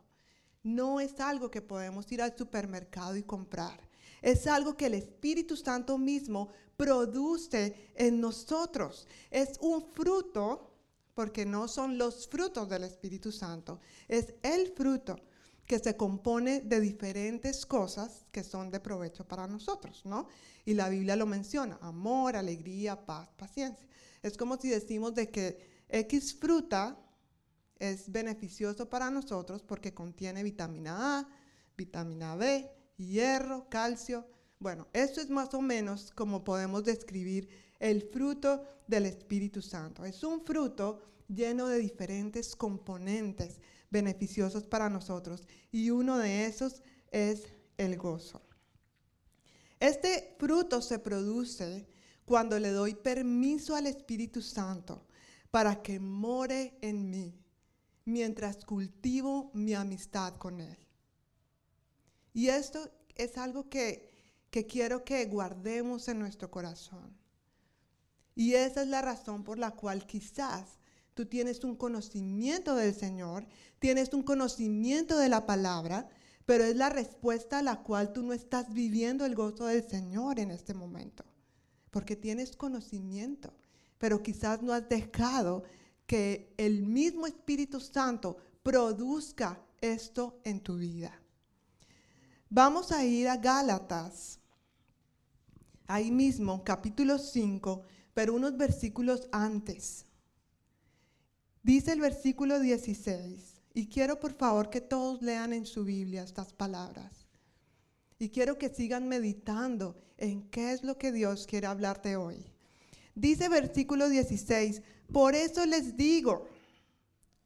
No es algo que podemos ir al supermercado y comprar. Es algo que el Espíritu Santo mismo produce en nosotros. Es un fruto, porque no son los frutos del Espíritu Santo, es el fruto que se compone de diferentes cosas que son de provecho para nosotros, ¿no? Y la Biblia lo menciona, amor, alegría, paz, paciencia. Es como si decimos de que X fruta es beneficioso para nosotros porque contiene vitamina A, vitamina B, hierro, calcio. Bueno, eso es más o menos como podemos describir el fruto del Espíritu Santo. Es un fruto lleno de diferentes componentes beneficiosos para nosotros y uno de esos es el gozo. Este fruto se produce cuando le doy permiso al Espíritu Santo para que more en mí mientras cultivo mi amistad con Él. Y esto es algo que, que quiero que guardemos en nuestro corazón. Y esa es la razón por la cual quizás tú tienes un conocimiento del Señor, tienes un conocimiento de la palabra, pero es la respuesta a la cual tú no estás viviendo el gozo del Señor en este momento. Porque tienes conocimiento, pero quizás no has dejado que el mismo Espíritu Santo produzca esto en tu vida. Vamos a ir a Gálatas, ahí mismo, capítulo 5, pero unos versículos antes. Dice el versículo 16, y quiero por favor que todos lean en su Biblia estas palabras. Y quiero que sigan meditando en qué es lo que Dios quiere hablarte hoy. Dice versículo 16, por eso les digo,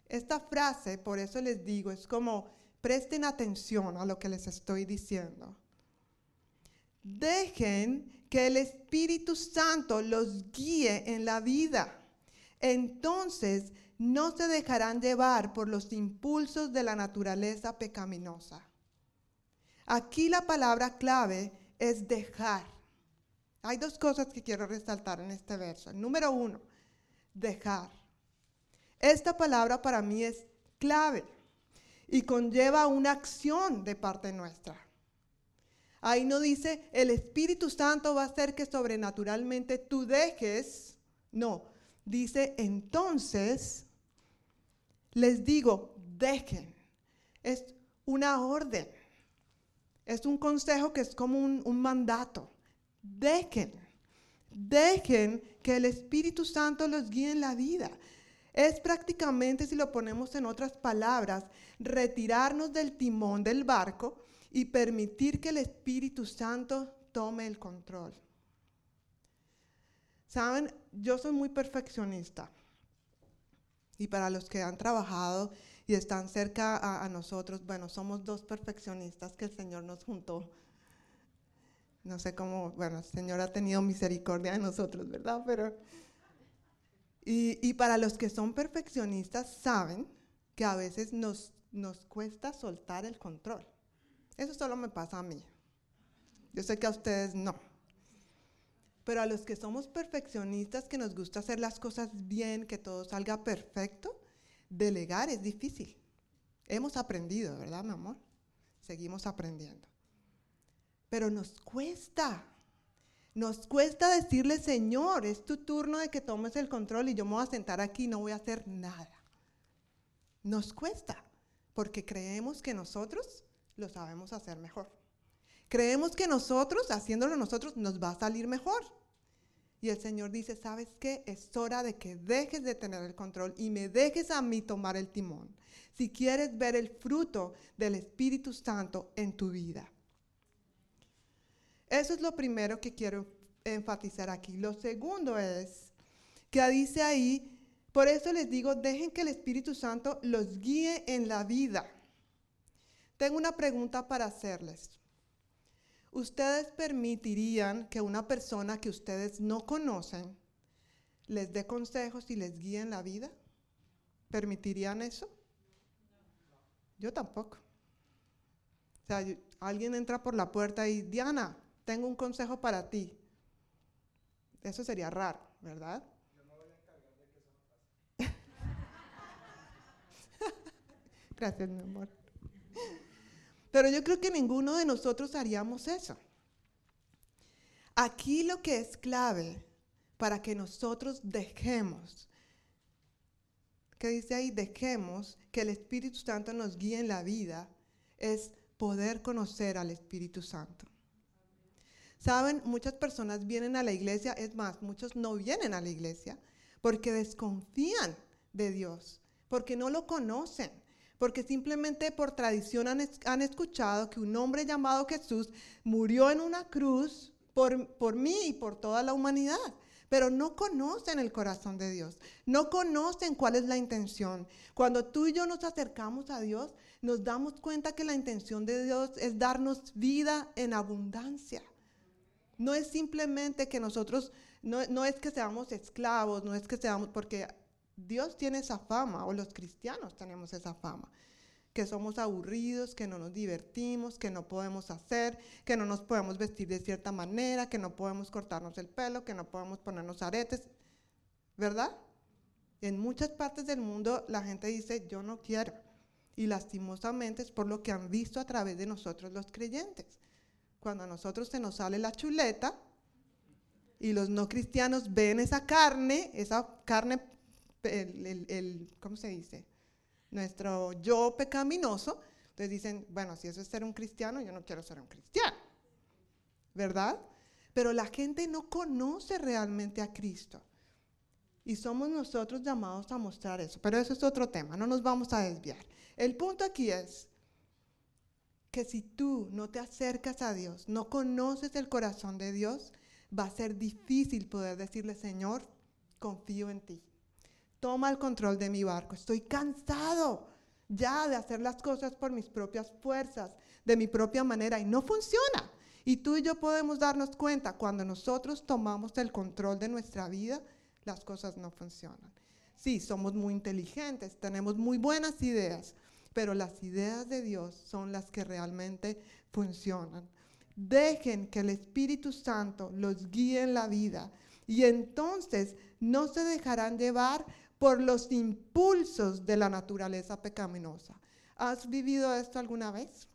esta frase, por eso les digo, es como, presten atención a lo que les estoy diciendo. Dejen que el Espíritu Santo los guíe en la vida. Entonces no se dejarán llevar por los impulsos de la naturaleza pecaminosa. Aquí la palabra clave es dejar. Hay dos cosas que quiero resaltar en este verso. Número uno, dejar. Esta palabra para mí es clave y conlleva una acción de parte nuestra. Ahí no dice, el Espíritu Santo va a hacer que sobrenaturalmente tú dejes. No, dice, entonces, les digo, dejen. Es una orden. Es un consejo que es como un, mandato. Dejen, dejen que el Espíritu Santo los guíe en la vida. Es prácticamente, si lo ponemos en otras palabras, retirarnos del timón del barco y permitir que el Espíritu Santo tome el control. Saben, yo soy muy perfeccionista. Y para los que han trabajado y están cerca a, a nosotros, bueno, somos dos perfeccionistas que el Señor nos juntó no sé cómo, bueno, el Señor ha tenido misericordia de nosotros, ¿verdad? Pero, y, para los que son perfeccionistas saben que a veces nos, nos cuesta soltar el control. Eso solo me pasa a mí. Yo sé que a ustedes no. Pero a los que somos perfeccionistas, que nos gusta hacer las cosas bien, que todo salga perfecto, delegar es difícil. Hemos aprendido, ¿verdad, mi amor? Seguimos aprendiendo. Pero nos cuesta. Nos cuesta decirle, Señor, es tu turno de que tomes el control y yo me voy a sentar aquí y no voy a hacer nada. Nos cuesta, porque creemos que nosotros lo sabemos hacer mejor. Creemos que nosotros, haciéndolo nosotros, nos va a salir mejor. Y el Señor dice, ¿sabes qué? Es hora de que dejes de tener el control y me dejes a mí tomar el timón. Si quieres ver el fruto del Espíritu Santo en tu vida. Eso es lo primero que quiero enfatizar aquí. Lo segundo es que dice ahí, por eso les digo, dejen que el Espíritu Santo los guíe en la vida. Tengo una pregunta para hacerles. ¿Ustedes permitirían que una persona que ustedes no conocen les dé consejos y les guíe en la vida? ¿Permitirían eso? Yo tampoco. O sea, alguien entra por la puerta y, Diana, tengo un consejo para ti. Eso sería raro, ¿verdad? Yo voy a de que no Gracias, mi amor. Pero yo creo que ninguno de nosotros haríamos eso. Aquí lo que es clave para que nosotros dejemos, que dice ahí, dejemos que el Espíritu Santo nos guíe en la vida, es poder conocer al Espíritu Santo. Saben, muchas personas vienen a la iglesia, es más, muchos no vienen a la iglesia porque desconfían de Dios, porque no lo conocen, porque simplemente por tradición han, escuchado que un hombre llamado Jesús murió en una cruz por, por mí y por toda la humanidad pero no conocen el corazón de Dios, no conocen cuál es la intención. Cuando tú y yo nos acercamos a Dios, nos damos cuenta que la intención de Dios es darnos vida en abundancia. No es simplemente que nosotros, no, no es que seamos esclavos, no es que seamos, porque Dios tiene esa fama, o los cristianos tenemos esa fama, que somos aburridos, que no nos divertimos, que no podemos hacer, que no nos podemos vestir de cierta manera, que no podemos cortarnos el pelo, que no podemos ponernos aretes, ¿verdad? En muchas partes del mundo la gente dice, yo no quiero. Y lastimosamente es por lo que han visto a través de nosotros los creyentes cuando a nosotros se nos sale la chuleta y los no cristianos ven esa carne, esa carne, el, ¿cómo se dice? Nuestro yo pecaminoso, entonces dicen, bueno, si eso es ser un cristiano, yo no quiero ser un cristiano, ¿verdad? Pero la gente no conoce realmente a Cristo. Y somos nosotros llamados a mostrar eso. Pero eso es otro tema, no nos vamos a desviar. El punto aquí es, que si tú no te acercas a Dios, no conoces el corazón de Dios, va a ser difícil poder decirle, Señor, confío en ti. Toma el control de mi barco. Estoy cansado ya de hacer las cosas por mis propias fuerzas, de mi propia manera, y no funciona. Y tú y yo podemos darnos cuenta, cuando nosotros tomamos el control de nuestra vida, las cosas no funcionan. Sí, somos muy inteligentes, tenemos muy buenas ideas, pero las ideas de Dios son las que realmente funcionan. Dejen que el Espíritu Santo los guíe en la vida y entonces no se dejarán llevar por los impulsos de la naturaleza pecaminosa. ¿Has vivido esto alguna vez?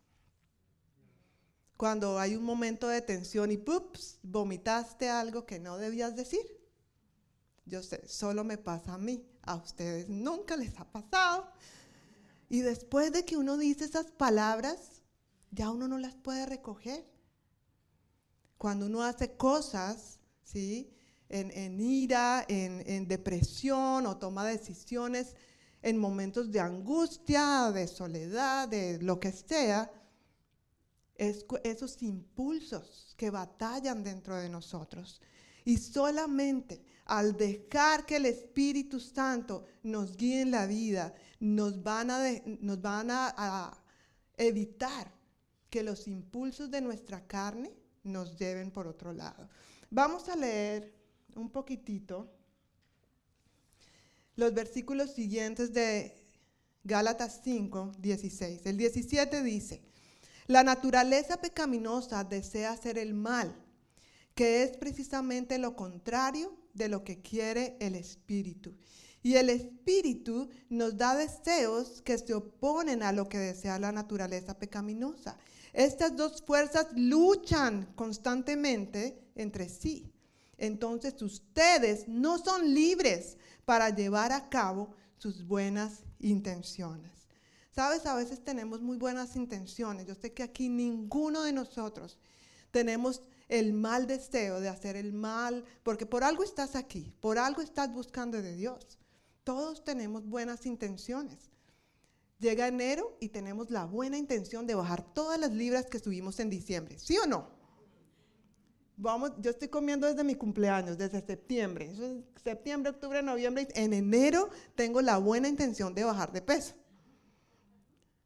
Cuando hay un momento de tensión y ¡pups! vomitaste algo que no debías decir. Yo sé, solo me pasa a mí, a ustedes nunca les ha pasado. Y después de que uno dice esas palabras, ya uno no las puede recoger. Cuando uno hace cosas, ¿sí? En, ira, en, en, depresión o toma decisiones en momentos de angustia, de soledad, de lo que sea, es, esos impulsos que batallan dentro de nosotros. Y solamente al dejar que el Espíritu Santo nos guíe en la vida, nos van a, nos van a, evitar que los impulsos de nuestra carne nos lleven por otro lado. Vamos a leer un poquitito los versículos siguientes de Gálatas 5, 16. El 17 dice, la naturaleza pecaminosa desea hacer el mal que es precisamente lo contrario de lo que quiere el Espíritu. Y el Espíritu nos da deseos que se oponen a lo que desea la naturaleza pecaminosa. Estas dos fuerzas luchan constantemente entre sí. Entonces ustedes no son libres para llevar a cabo sus buenas intenciones. Sabes, a veces tenemos muy buenas intenciones. Yo sé que aquí ninguno de nosotros tenemos el mal deseo de hacer el mal, porque por algo estás aquí, por algo estás buscando de Dios. Todos tenemos buenas intenciones. Llega enero y tenemos la buena intención de bajar todas las libras que subimos en diciembre, ¿sí o no? Yo estoy comiendo desde mi cumpleaños, desde septiembre. septiembre, octubre, noviembre. En enero tengo la buena intención de bajar de peso.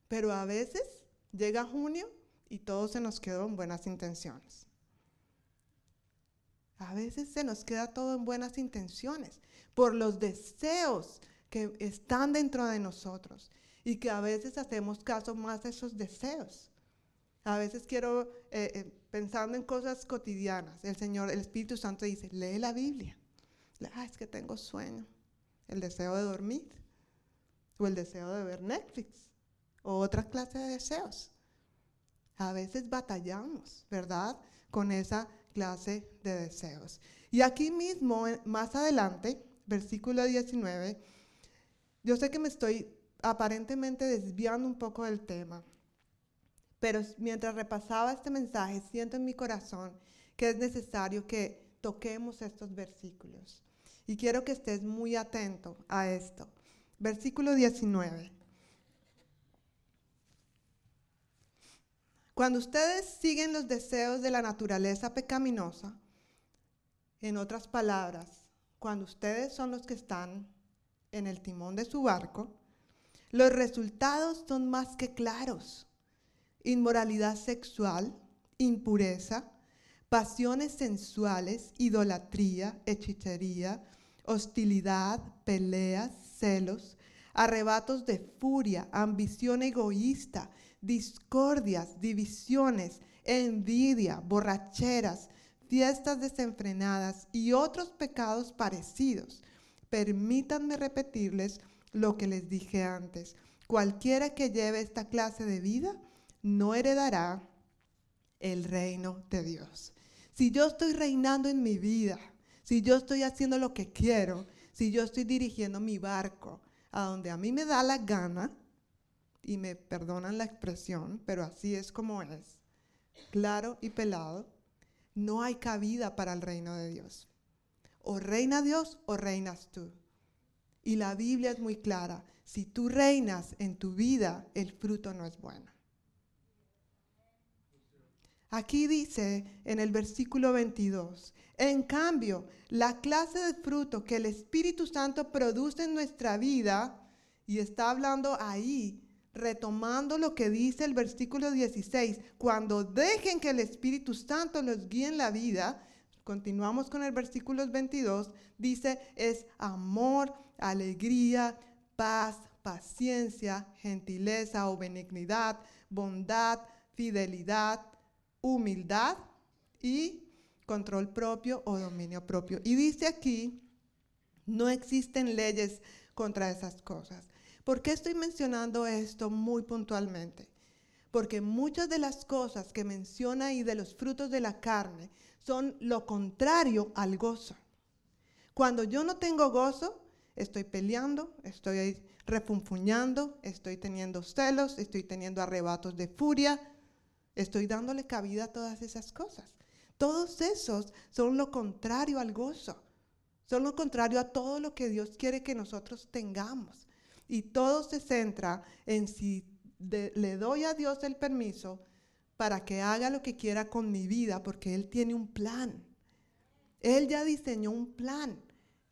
Pero a veces llega junio y todo se nos quedó en buenas intenciones. A veces se nos queda todo en buenas intenciones por los deseos que están dentro de nosotros y que a veces hacemos caso más de esos deseos. A veces quiero, eh, eh, pensando en cosas cotidianas, el Señor, el Espíritu Santo dice, lee la Biblia. Ah, es que tengo sueño. El deseo de dormir. O el deseo de ver Netflix. O otra clase de deseos. A veces batallamos, ¿verdad? Con esa clase de deseos. Y aquí mismo, más adelante, versículo 19, yo sé que me estoy aparentemente desviando un poco del tema, pero mientras repasaba este mensaje, siento en mi corazón que es necesario que toquemos estos versículos. Y quiero que estés muy atento a esto. Versículo 19. Cuando ustedes siguen los deseos de la naturaleza pecaminosa, en otras palabras, cuando ustedes son los que están en el timón de su barco, los resultados son más que claros. Inmoralidad sexual, impureza, pasiones sensuales, idolatría, hechicería, hostilidad, peleas, celos, arrebatos de furia, ambición egoísta, discordias, divisiones, envidia, borracheras, fiestas desenfrenadas y otros pecados parecidos. Permítanme repetirles lo que les dije antes. Cualquiera que lleve esta clase de vida no heredará el reino de Dios. Si yo estoy reinando en mi vida, si yo estoy haciendo lo que quiero, si yo estoy dirigiendo mi barco a donde a mí me da la gana, y me perdonan la expresión, pero así es como es, claro y pelado, no hay cabida para el reino de Dios. O reina Dios o reinas tú. Y la Biblia es muy clara, si tú reinas en tu vida, el fruto no es bueno. Aquí dice en el versículo 22, en cambio, la clase de fruto que el Espíritu Santo produce en nuestra vida, y está hablando ahí retomando lo que dice el versículo 16, cuando dejen que el Espíritu Santo los guíe en la vida, continuamos con el versículo 22, dice, es amor, alegría, paz, paciencia, gentileza o benignidad, bondad, fidelidad, humildad y control propio o dominio propio. Y dice aquí, no existen leyes contra esas cosas. ¿Por qué estoy mencionando esto muy puntualmente? Porque muchas de las cosas que menciona ahí de los frutos de la carne son lo contrario al gozo. Cuando yo no tengo gozo, estoy peleando, estoy refunfuñando, estoy teniendo celos, estoy teniendo arrebatos de furia, estoy dándole cabida a todas esas cosas. Todos esos son lo contrario al gozo, son lo contrario a todo lo que Dios quiere que nosotros tengamos. Y todo se centra en si le doy a Dios el permiso para que haga lo que quiera con mi vida, porque Él tiene un plan. Él ya diseñó un plan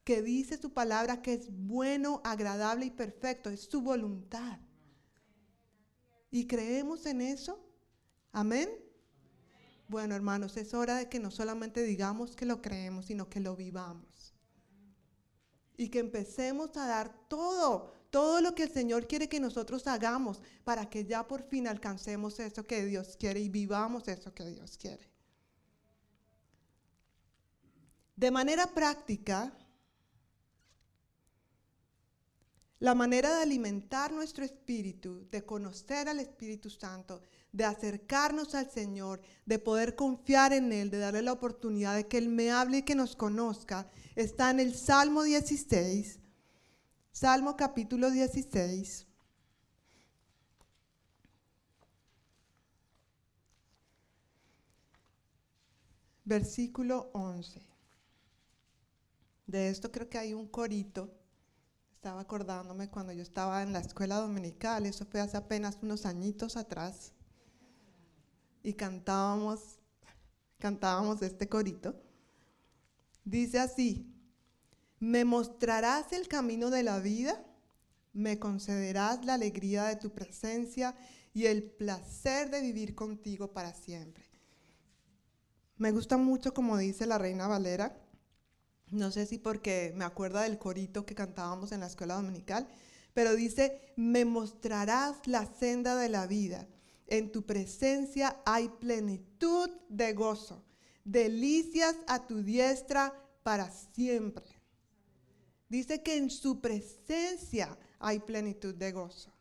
que dice su palabra que es bueno, agradable y perfecto, es su voluntad. ¿Y creemos en eso? Amén. Bueno, hermanos, es hora de que no solamente digamos que lo creemos, sino que lo vivamos. Y que empecemos a dar todo, todo lo que el Señor quiere que nosotros hagamos para que ya por fin alcancemos eso que Dios quiere y vivamos eso que Dios quiere. De manera práctica, la manera de alimentar nuestro espíritu, de conocer al Espíritu Santo, de acercarnos al Señor, de poder confiar en Él, de darle la oportunidad de que Él me hable y que nos conozca, está en el Salmo 16, Salmo capítulo 16. Versículo 11. De esto creo que hay un corito. Estaba acordándome cuando yo estaba en la escuela dominical, eso fue hace apenas unos añitos atrás y cantábamos, cantábamos este corito. Dice así, me mostrarás el camino de la vida, me concederás la alegría de tu presencia y el placer de vivir contigo para siempre. Me gusta mucho como dice la reina Valera, no sé si porque me acuerda del corito que cantábamos en la escuela dominical, pero dice, me mostrarás la senda de la vida en tu presencia hay plenitud de gozo, delicias a tu diestra para siempre. Dice que en su presencia hay plenitud de gozo.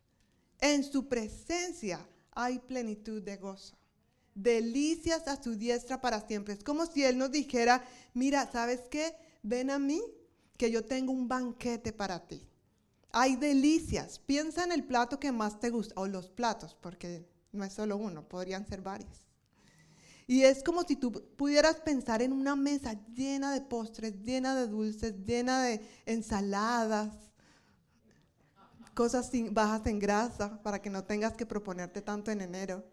En su presencia hay plenitud de gozo. Delicias a su diestra para siempre. Es como si Él nos dijera, mira, ¿sabes qué? Ven a mí, que yo tengo un banquete para ti. Hay delicias. Piensa en el plato que más te gusta, o los platos, porque no es solo uno, podrían ser varios. Y es como si tú pudieras pensar en una mesa llena de postres, llena de dulces, llena de ensaladas, cosas bajas en grasa para que no tengas que proponerte tanto en enero.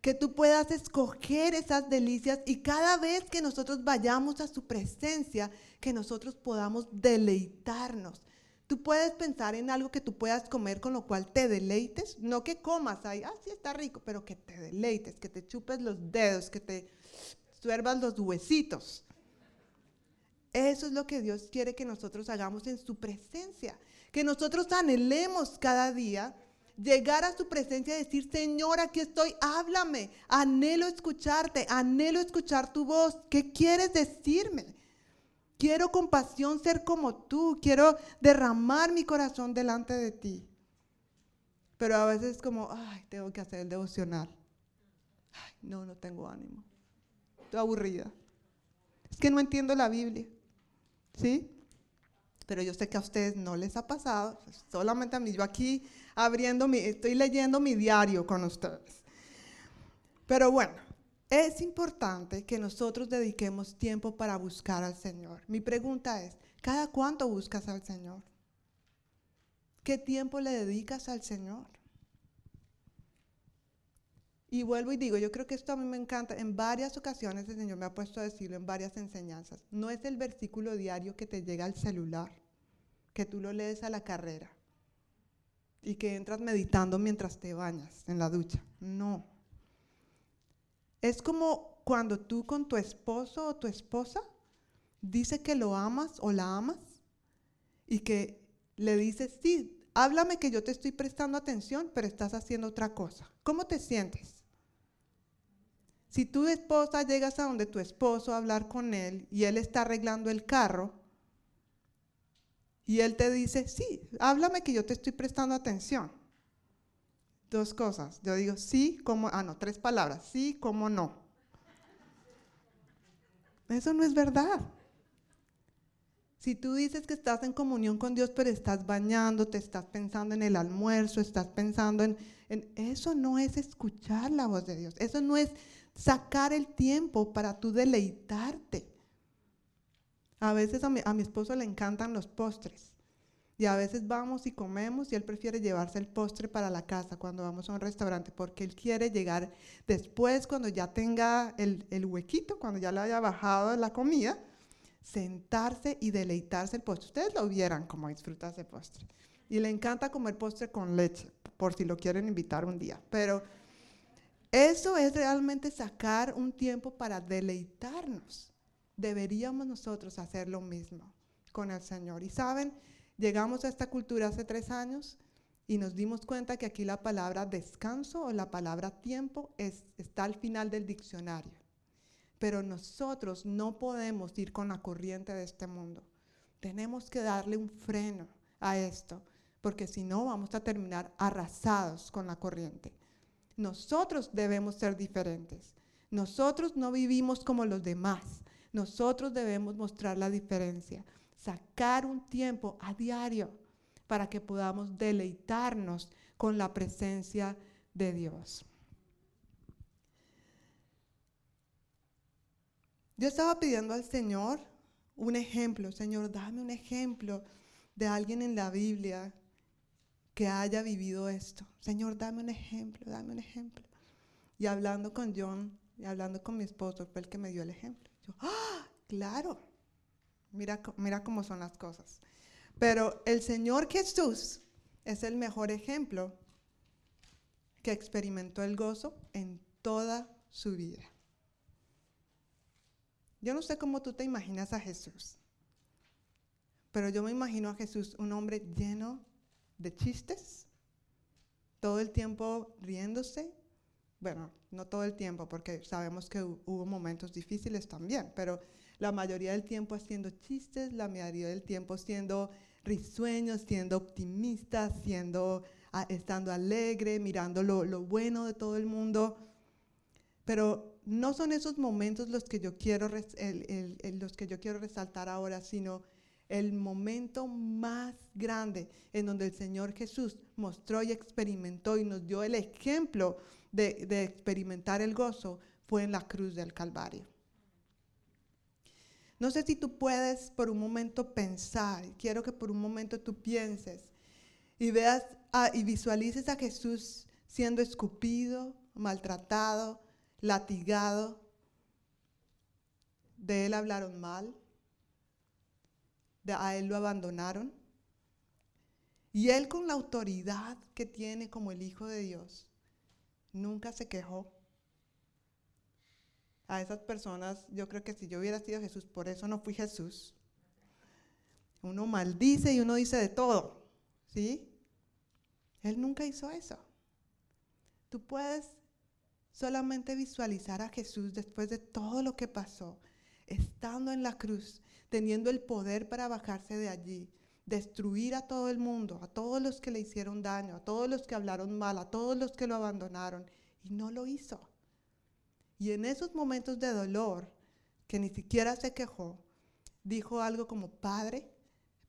Que tú puedas escoger esas delicias y cada vez que nosotros vayamos a su presencia, que nosotros podamos deleitarnos Tú puedes pensar en algo que tú puedas comer con lo cual te deleites, no que comas ahí, ah, sí está rico, pero que te deleites, que te chupes los dedos, que te suervas los huesitos. Eso es lo que Dios quiere que nosotros hagamos en su presencia, que nosotros anhelemos cada día llegar a su presencia y decir, Señor, aquí estoy, háblame, anhelo escucharte, anhelo escuchar tu voz, ¿qué quieres decirme? Quiero compasión ser como tú. Quiero derramar mi corazón delante de ti. Pero a veces es como, ay, tengo que hacer el devocional. Ay, no, no tengo ánimo. Estoy aburrida. Es que no entiendo la Biblia. ¿Sí? Pero yo sé que a ustedes no les ha pasado. Solamente a mí. Yo aquí abriendo mi, estoy leyendo mi diario con ustedes. Pero bueno, es importante que nosotros dediquemos tiempo para buscar al Señor. Mi pregunta es, ¿cada cuánto buscas al Señor? ¿Qué tiempo le dedicas al Señor? Y vuelvo y digo, yo creo que esto a mí me encanta. En varias ocasiones el Señor me ha puesto a decirlo en varias enseñanzas. No es el versículo diario que te llega al celular, que tú lo lees a la carrera y que entras meditando mientras te bañas en la ducha. No. Es como cuando tú con tu esposo o tu esposa dice que lo amas o la amas y que le dices, sí, háblame que yo te estoy prestando atención, pero estás haciendo otra cosa. ¿Cómo te sientes? Si tu esposa llegas a donde tu esposo a hablar con él y él está arreglando el carro y él te dice, sí, háblame que yo te estoy prestando atención dos cosas. Yo digo sí, como, ah, no, tres palabras, sí, como no. Eso no es verdad. Si tú dices que estás en comunión con Dios, pero estás bañándote, estás pensando en el almuerzo, estás pensando en, Eso no es escuchar la voz de Dios. Eso no es sacar el tiempo para tú deleitarte. A veces a mi esposo le encantan los postres. Y a veces vamos y comemos y él prefiere llevarse el postre para la casa cuando vamos a un restaurante porque él quiere llegar después cuando ya tenga el, el huequito, cuando ya le haya bajado la comida, sentarse y deleitarse el postre. Ustedes lo vieran como disfruta ese postre. Y le encanta comer postre con leche, por si lo quieren invitar un día. Pero eso es realmente sacar un tiempo para deleitarnos. Deberíamos nosotros hacer lo mismo con el Señor. Y saben, Llegamos a esta cultura hace tres años y nos dimos cuenta que aquí la palabra descanso o la palabra tiempo es, está al final del diccionario. pero nosotros no podemos ir con la corriente de este mundo. Tenemos que darle un freno a esto, porque si no vamos a terminar arrasados con la corriente. Nosotros debemos ser diferentes. Nosotros no vivimos como los demás. Nosotros debemos mostrar la diferencia. Sacar un tiempo a diario para que podamos deleitarnos con la presencia de Dios. Yo estaba pidiendo al Señor un ejemplo. Señor, dame un ejemplo de alguien en la Biblia que haya vivido esto. Señor, dame un ejemplo, dame un ejemplo. Y hablando con John y hablando con mi esposo, fue el que me dio el ejemplo. Yo, ¡ah! Claro. Mira, mira cómo son las cosas. Pero el Señor Jesús es el mejor ejemplo que experimentó el gozo en toda su vida. Yo no sé cómo tú te imaginas a Jesús, pero yo me imagino a Jesús un hombre lleno de chistes, todo el tiempo riéndose. Bueno, no todo el tiempo, porque sabemos que hubo momentos difíciles también, pero la mayoría del tiempo haciendo chistes, la mayoría del tiempo siendo risueños, siendo optimista, siendo, estando alegre, mirando lo, bueno de todo el mundo. Pero no son esos momentos los que yo quiero, los que yo quiero resaltar ahora, sino el momento más grande en donde el Señor Jesús mostró y experimentó y nos dio el ejemplo de experimentar el gozo fue en la cruz del Calvario. No sé si tú puedes por un momento pensar, quiero que por un momento tú pienses y veas y visualices a Jesús siendo escupido, maltratado, latigado. De él hablaron mal, de a él lo abandonaron. Y él con la autoridad que tiene como el Hijo de Dios, nunca se quejó a esas personas, yo creo que si yo hubiera sido Jesús, por eso no fui Jesús. Uno maldice y uno dice de todo, ¿sí? Él nunca hizo eso. Tú puedes solamente visualizar a Jesús después de todo lo que pasó, estando en la cruz, teniendo el poder para bajarse de allí, destruir a todo el mundo, a todos los que le hicieron daño, a todos los que hablaron mal, a todos los que lo abandonaron, y no lo hizo. Y en esos momentos de dolor, que ni siquiera se quejó, dijo algo como, Padre,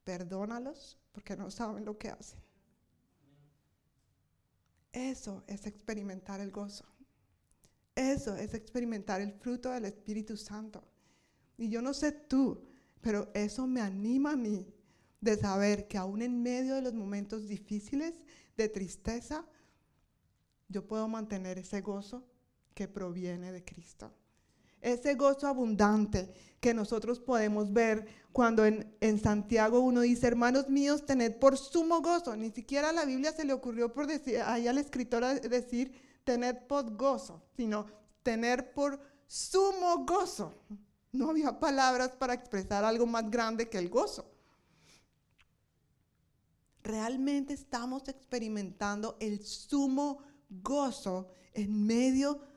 perdónalos porque no saben lo que hacen. Eso es experimentar el gozo. Eso es experimentar el fruto del Espíritu Santo. Y yo no sé tú, pero eso me anima a mí de saber que aún en medio de los momentos difíciles, de tristeza, yo puedo mantener ese gozo que proviene de Cristo. Ese gozo abundante que nosotros podemos ver cuando en, Santiago uno dice, hermanos míos, tened por sumo gozo. Ni siquiera a la Biblia se le ocurrió por decir, ahí al escritor decir, tened por gozo, sino tener por sumo gozo. No había palabras para expresar algo más grande que el gozo. Realmente estamos experimentando el sumo gozo en medio de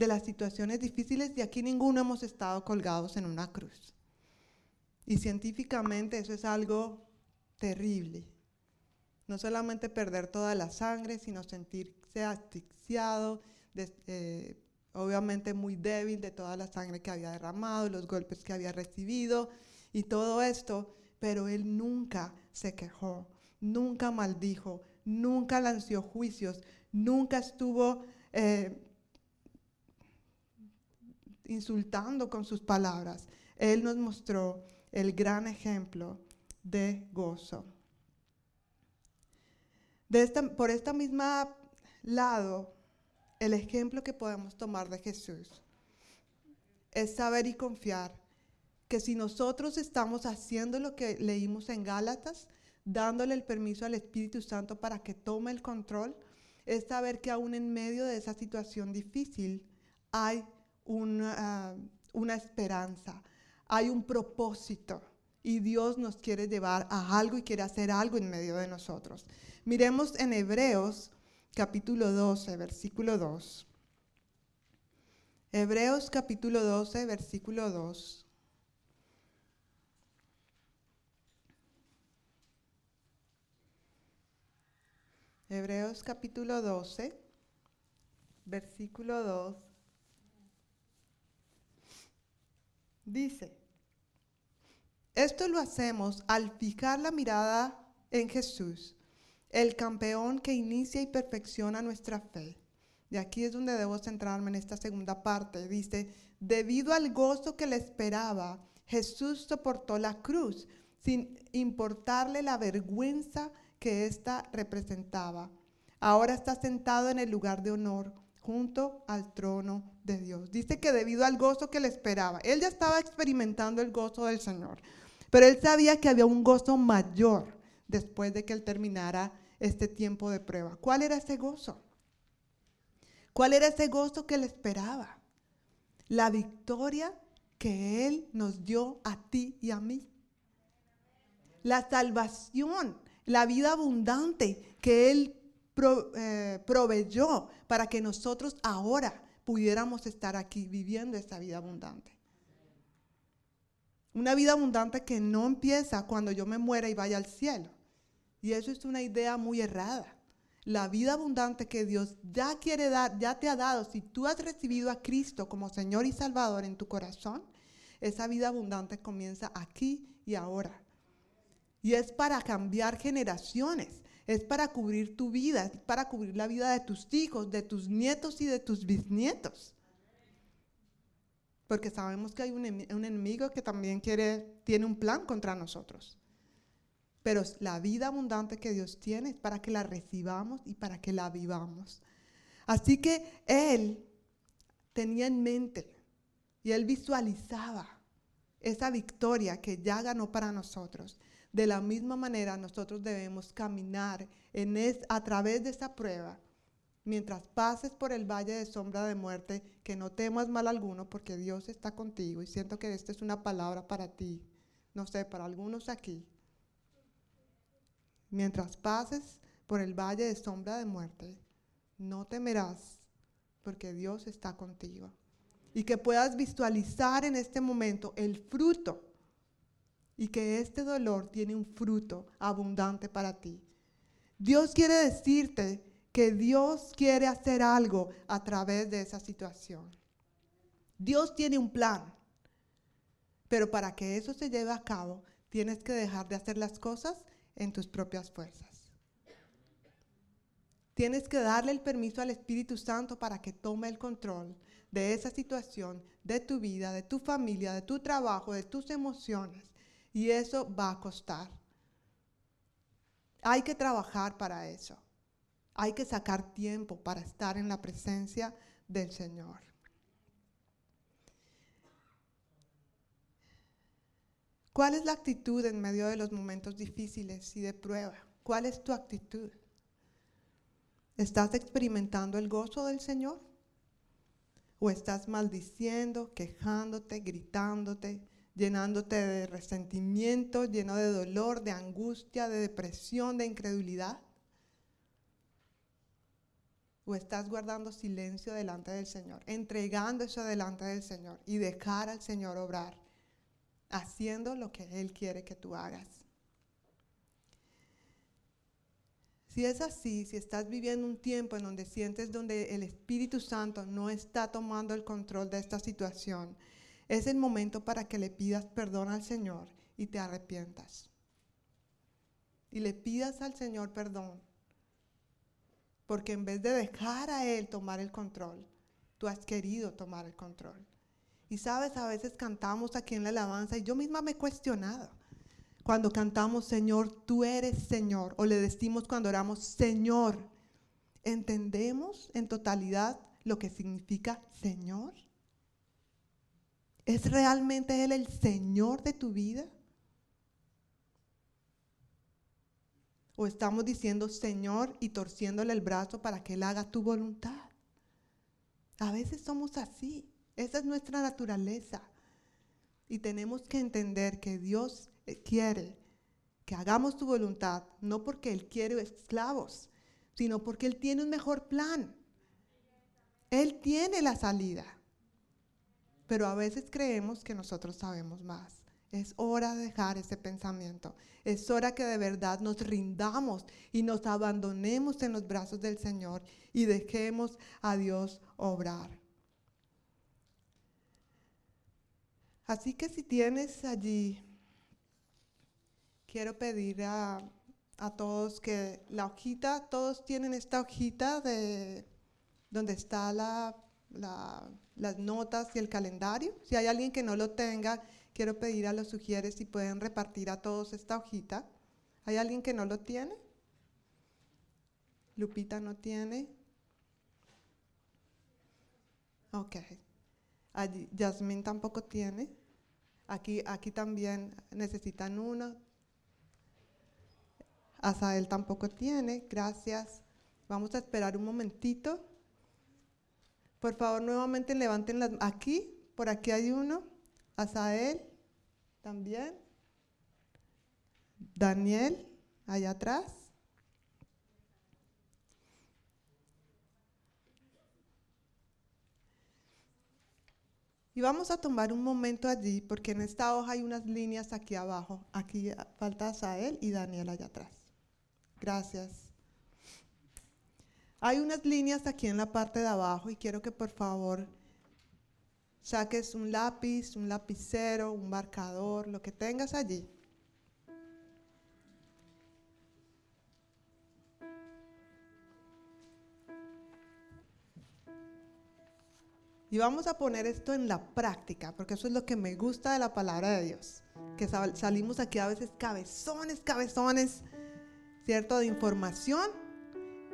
de las situaciones difíciles y aquí ninguno hemos estado colgados en una cruz. Y científicamente eso es algo terrible. No solamente perder toda la sangre, sino sentirse asfixiado, eh, obviamente muy débil de toda la sangre que había derramado, los golpes que había recibido y todo esto, pero él nunca se quejó, nunca maldijo, nunca lanzó juicios, nunca estuvo eh, insultando con sus palabras. Él nos mostró el gran ejemplo de gozo. De por esta misma lado, el ejemplo que podemos tomar de Jesús es saber y confiar que si nosotros estamos haciendo lo que leímos en Gálatas, dándole el permiso al Espíritu Santo para que tome el control, es saber que aún en medio de esa situación difícil hay una, una esperanza, hay un propósito y Dios nos quiere llevar a algo y quiere hacer algo en medio de nosotros. Miremos en Hebreos capítulo 12, versículo 2. Hebreos capítulo 12, versículo 2. Hebreos capítulo 12, versículo 2. Dice, esto lo hacemos al fijar la mirada en Jesús, el campeón que inicia y perfecciona nuestra fe. Y aquí es donde debo centrarme en esta segunda parte. Dice, debido al gozo que le esperaba, Jesús soportó la cruz sin importarle la vergüenza que ésta representaba. Ahora está sentado en el lugar de honor junto al trono de Dios. Dice que debido al gozo que le esperaba, él ya estaba experimentando el gozo del Señor, pero él sabía que había un gozo mayor después de que él terminara este tiempo de prueba. ¿Cuál era ese gozo? ¿Cuál era ese gozo que le esperaba? La victoria que Él nos dio a ti y a mí. La salvación, la vida abundante que Él eh, proveyó para que nosotros ahora pudiéramos estar aquí viviendo esa vida abundante. Una vida abundante que no empieza cuando yo me muera y vaya al cielo. Y eso es una idea muy errada. La vida abundante que Dios ya quiere dar, ya te ha dado, si tú has recibido a Cristo como Señor y Salvador en tu corazón, esa vida abundante comienza aquí y ahora. Y es para cambiar generaciones, es para cubrir tu vida, para cubrir la vida de tus hijos, de tus nietos y de tus bisnietos. Porque sabemos que hay un, enemigo que también quiere, tiene un plan contra nosotros. Pero la vida abundante que Dios tiene es para que la recibamos y para que la vivamos. Así que Él tenía en mente y Él visualizaba esa victoria que ya ganó para nosotros. De la misma manera nosotros debemos caminar en a través de esa prueba. Mientras pases por el valle de sombra de muerte, que no temas mal alguno porque Dios está contigo. Y siento que esta es una palabra para ti. No sé, para algunos aquí Mientras pases por el valle de sombra de muerte, no temerás, porque Dios está contigo. Y que puedas visualizar en este momento el fruto y que este dolor tiene un fruto abundante para ti. Dios quiere decirte que Dios quiere hacer algo a través de esa situación. Dios tiene un plan, pero para que eso se lleve a cabo, tienes que dejar de hacer las cosas en tus propias fuerzas. Tienes que darle el permiso al Espíritu Santo para que tome el control de esa situación, de tu vida, de tu familia, de tu trabajo, de tus emociones. Y eso va a costar. Hay que trabajar para eso. Hay que sacar tiempo para estar en la presencia del Señor. ¿Cuál es la actitud en medio de los momentos difíciles y de prueba? ¿Cuál es tu actitud? ¿Estás experimentando el gozo del Señor? ¿O estás maldiciendo, quejándote, gritándote, llenándote de resentimiento, lleno de dolor, de angustia, de depresión, de incredulidad? ¿O estás guardando silencio delante del Señor, entregando eso delante del Señor y dejar al Señor obrar? haciendo lo que Él quiere que tú hagas. Si es así, si estás viviendo un tiempo en donde sientes donde el Espíritu Santo no está tomando el control de esta situación, es el momento para que le pidas perdón al Señor y te arrepientas. Y le pidas al Señor perdón. Porque en vez de dejar a Él tomar el control, tú has querido tomar el control. Y sabes, a veces cantamos aquí en la alabanza y yo misma me he cuestionado. Cuando cantamos, Señor, tú eres Señor, o le decimos cuando oramos, Señor, ¿entendemos en totalidad lo que significa Señor? ¿Es realmente Él el Señor de tu vida? ¿O estamos diciendo Señor y torciéndole el brazo para que Él haga tu voluntad? A veces somos así. Esa es nuestra naturaleza. Y tenemos que entender que Dios quiere que hagamos su voluntad, no porque Él quiere esclavos, sino porque Él tiene un mejor plan. Él tiene la salida. Pero a veces creemos que nosotros sabemos más. Es hora de dejar ese pensamiento. Es hora que de verdad nos rindamos y nos abandonemos en los brazos del Señor y dejemos a Dios obrar. Así que si tienes allí, quiero pedir a, a todos que la hojita, todos tienen esta hojita de donde está la, la, las notas y el calendario. Si hay alguien que no lo tenga, quiero pedir a los sugieres si pueden repartir a todos esta hojita. ¿Hay alguien que no lo tiene? Lupita no tiene. Ok. Allí, Yasmín tampoco tiene. Aquí, aquí también necesitan uno. Asael tampoco tiene. Gracias. Vamos a esperar un momentito. Por favor, nuevamente levanten las... Aquí, por aquí hay uno. Asael, también. Daniel, allá atrás. Y vamos a tomar un momento allí, porque en esta hoja hay unas líneas aquí abajo. Aquí falta Asael y Daniel allá atrás. Gracias. Hay unas líneas aquí en la parte de abajo y quiero que por favor saques un lápiz, un lapicero, un marcador, lo que tengas allí. Y vamos a poner esto en la práctica, porque eso es lo que me gusta de la palabra de Dios. Que salimos aquí a veces cabezones, cabezones, ¿cierto? De información.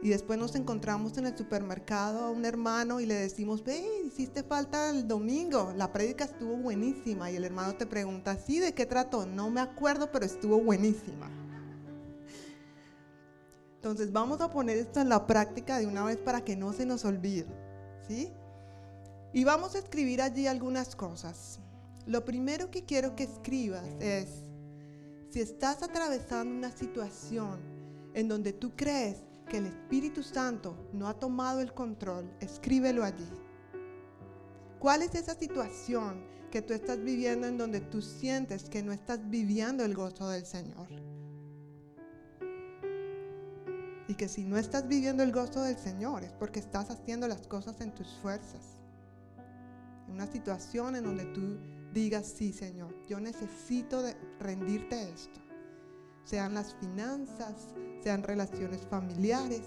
Y después nos encontramos en el supermercado a un hermano y le decimos, ve, hiciste falta el domingo, la prédica estuvo buenísima. Y el hermano te pregunta, ¿sí? ¿De qué trató? No me acuerdo, pero estuvo buenísima. Entonces vamos a poner esto en la práctica de una vez para que no se nos olvide, ¿sí? Y vamos a escribir allí algunas cosas. Lo primero que quiero que escribas es, si estás atravesando una situación en donde tú crees que el Espíritu Santo no ha tomado el control, escríbelo allí. ¿Cuál es esa situación que tú estás viviendo en donde tú sientes que no estás viviendo el gozo del Señor? Y que si no estás viviendo el gozo del Señor es porque estás haciendo las cosas en tus fuerzas una situación en donde tú digas, sí Señor, yo necesito de rendirte esto. Sean las finanzas, sean relaciones familiares,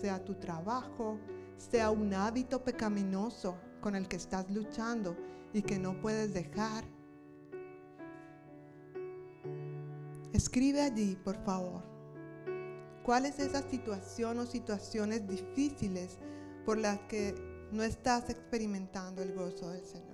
sea tu trabajo, sea un hábito pecaminoso con el que estás luchando y que no puedes dejar. Escribe allí, por favor. ¿Cuál es esa situación o situaciones difíciles por las que no estás experimentando el gozo del Señor.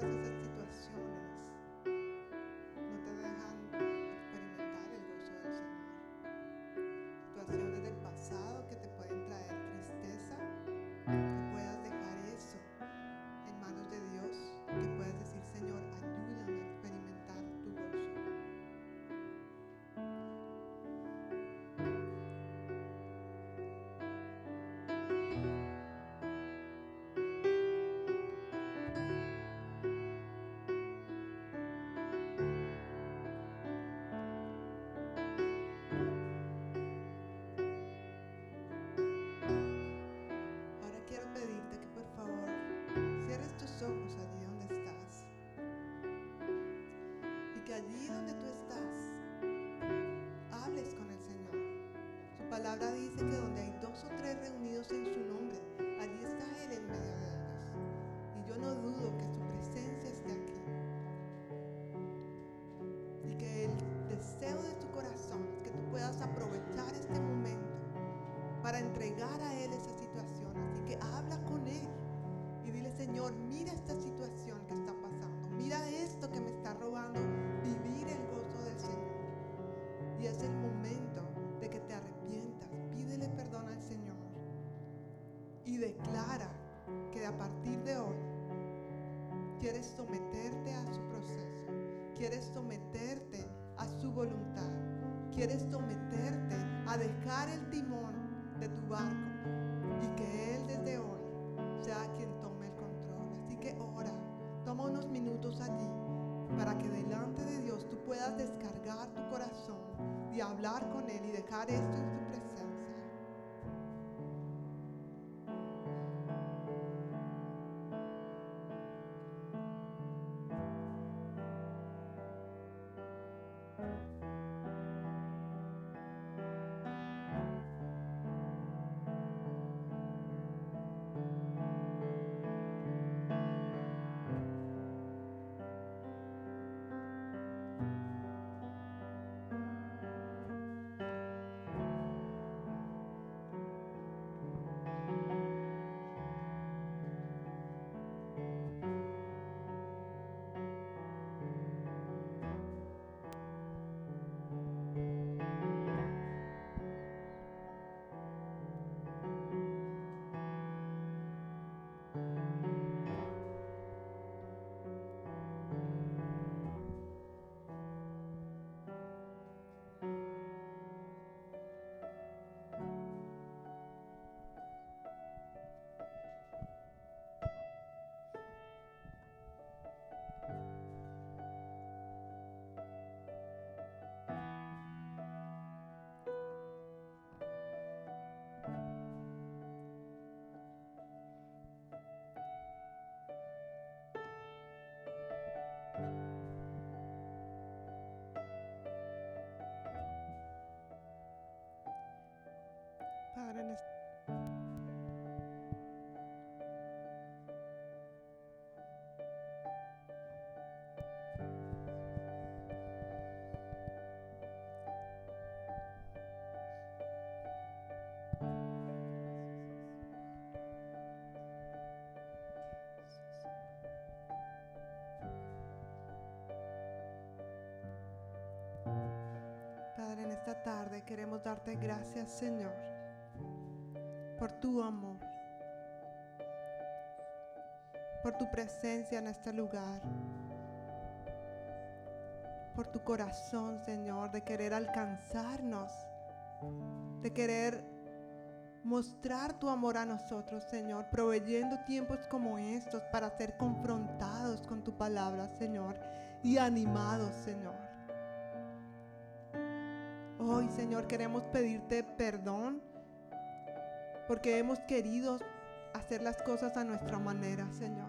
verdad donde tú estás, hables con el Señor. Su palabra dice que donde hay dos o tres reunidos en su nombre, allí está Él en medio de ellos. Y yo no dudo que su presencia esté aquí. Y que el deseo de tu corazón que tú puedas aprovechar este momento para entregar a quieres someterte a su proceso. Quieres someterte a su voluntad. Quieres someterte a dejar el timón de tu barco y que Él desde hoy sea quien tome el control. Así que ora, toma unos minutos allí para que delante de Dios tú puedas descargar tu corazón y hablar con Él y dejar esto en su queremos darte gracias, Señor, por tu amor, por tu presencia en este lugar, por tu corazón, Señor, de querer alcanzarnos, de querer mostrar tu amor a nosotros, Señor, proveyendo tiempos como estos para ser confrontados con tu palabra, Señor, y animados, Señor. Hoy, Señor, queremos pedirte perdón porque hemos querido hacer las cosas a nuestra manera, Señor.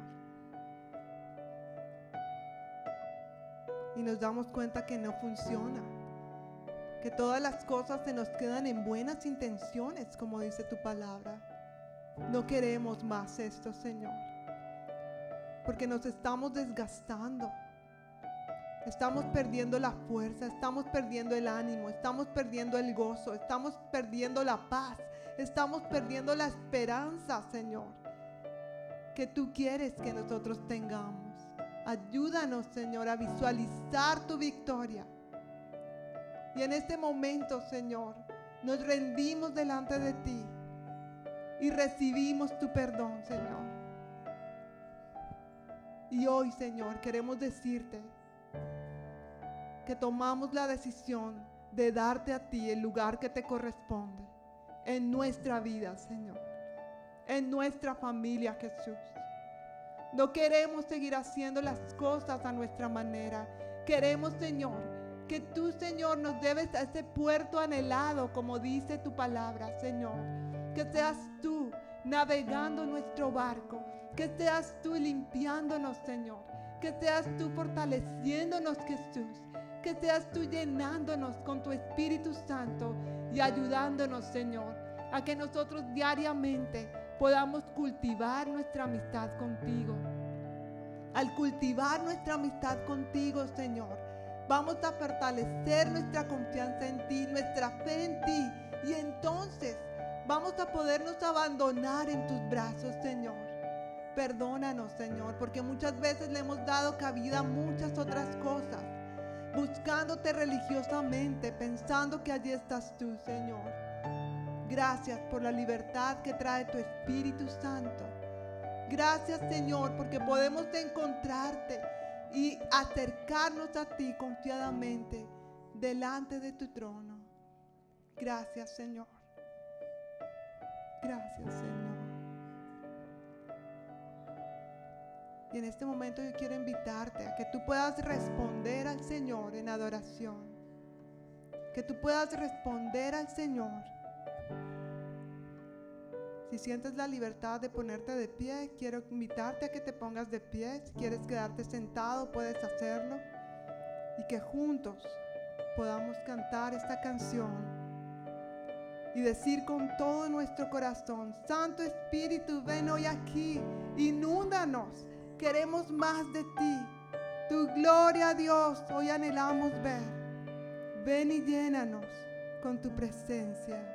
Y nos damos cuenta que no funciona. Que todas las cosas se nos quedan en buenas intenciones, como dice tu palabra. No queremos más esto, Señor. Porque nos estamos desgastando. Estamos perdiendo la fuerza, estamos perdiendo el ánimo, estamos perdiendo el gozo, estamos perdiendo la paz, estamos perdiendo la esperanza, Señor, que tú quieres que nosotros tengamos. Ayúdanos, Señor, a visualizar tu victoria. Y en este momento, Señor, nos rendimos delante de ti y recibimos tu perdón, Señor. Y hoy, Señor, queremos decirte que tomamos la decisión de darte a ti el lugar que te corresponde en nuestra vida, Señor, en nuestra familia, Jesús. No queremos seguir haciendo las cosas a nuestra manera. Queremos, Señor, que tú, Señor, nos debes a ese puerto anhelado, como dice tu palabra, Señor. Que seas tú navegando nuestro barco. Que seas tú limpiándonos, Señor. Que seas tú fortaleciéndonos, Jesús. que seas tú llenándonos con tu Espíritu Santo y ayudándonos, Señor, a que nosotros diariamente podamos cultivar nuestra amistad contigo. Al cultivar nuestra amistad contigo, Señor, vamos a fortalecer nuestra confianza en ti, nuestra fe en ti. Y entonces vamos a podernos abandonar en tus brazos, Señor. Perdónanos, Señor, porque muchas veces le hemos dado cabida a muchas otras cosas, buscándote religiosamente, pensando que allí estás tú, Señor. Gracias por la libertad que trae tu Espíritu Santo. Gracias, Señor, porque podemos encontrarte y acercarnos a ti confiadamente delante de tu trono. Gracias, Señor. Gracias, Señor. Y en este momento yo quiero invitarte a que tú puedas responder al Señor en adoración. Que tú puedas responder al Señor. Si sientes la libertad de ponerte de pie, quiero invitarte a que te pongas de pie. Si quieres quedarte sentado, puedes hacerlo. Y que juntos podamos cantar esta canción y decir con todo nuestro corazón, Santo Espíritu, ven hoy aquí, inúndanos, queremos más de ti. Tu gloria, Dios, hoy anhelamos ver. Ven y llénanos con tu presencia.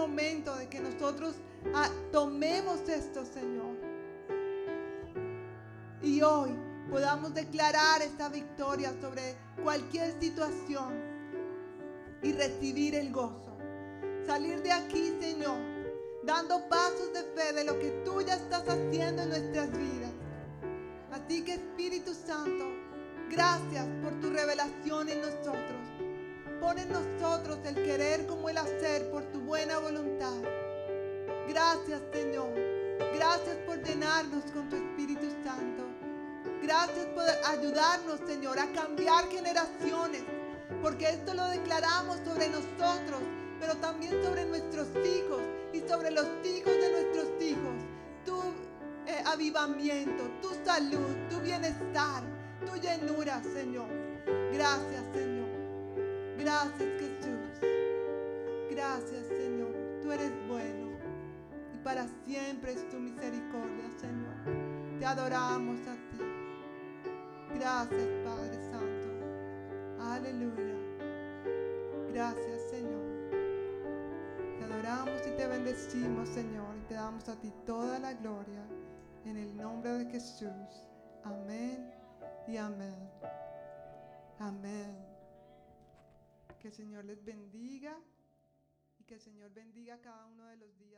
Momento de que nosotros ah, tomemos esto, Señor. Y hoy podamos declarar esta victoria sobre cualquier situación y recibir el gozo. Salir de aquí, Señor, dando pasos de fe de lo que tú ya estás haciendo en nuestras vidas. Así que Espíritu Santo, gracias por tu revelación en nosotros. Pon en nosotros el querer como el hacer por tu buena voluntad. Gracias Señor. Gracias por llenarnos con tu Espíritu Santo. Gracias por ayudarnos Señor a cambiar generaciones. Porque esto lo declaramos sobre nosotros, pero también sobre nuestros hijos y sobre los hijos de nuestros hijos. Tu eh, avivamiento, tu salud, tu bienestar, tu llenura Señor. Gracias Señor. Gracias Jesús. Gracias Señor. Tú eres bueno. Y para siempre es tu misericordia Señor. Te adoramos a ti. Gracias Padre Santo. Aleluya. Gracias Señor. Te adoramos y te bendecimos Señor. Y te damos a ti toda la gloria. En el nombre de Jesús. Amén y amén. Amén. Que el Señor les bendiga y que el Señor bendiga cada uno de los días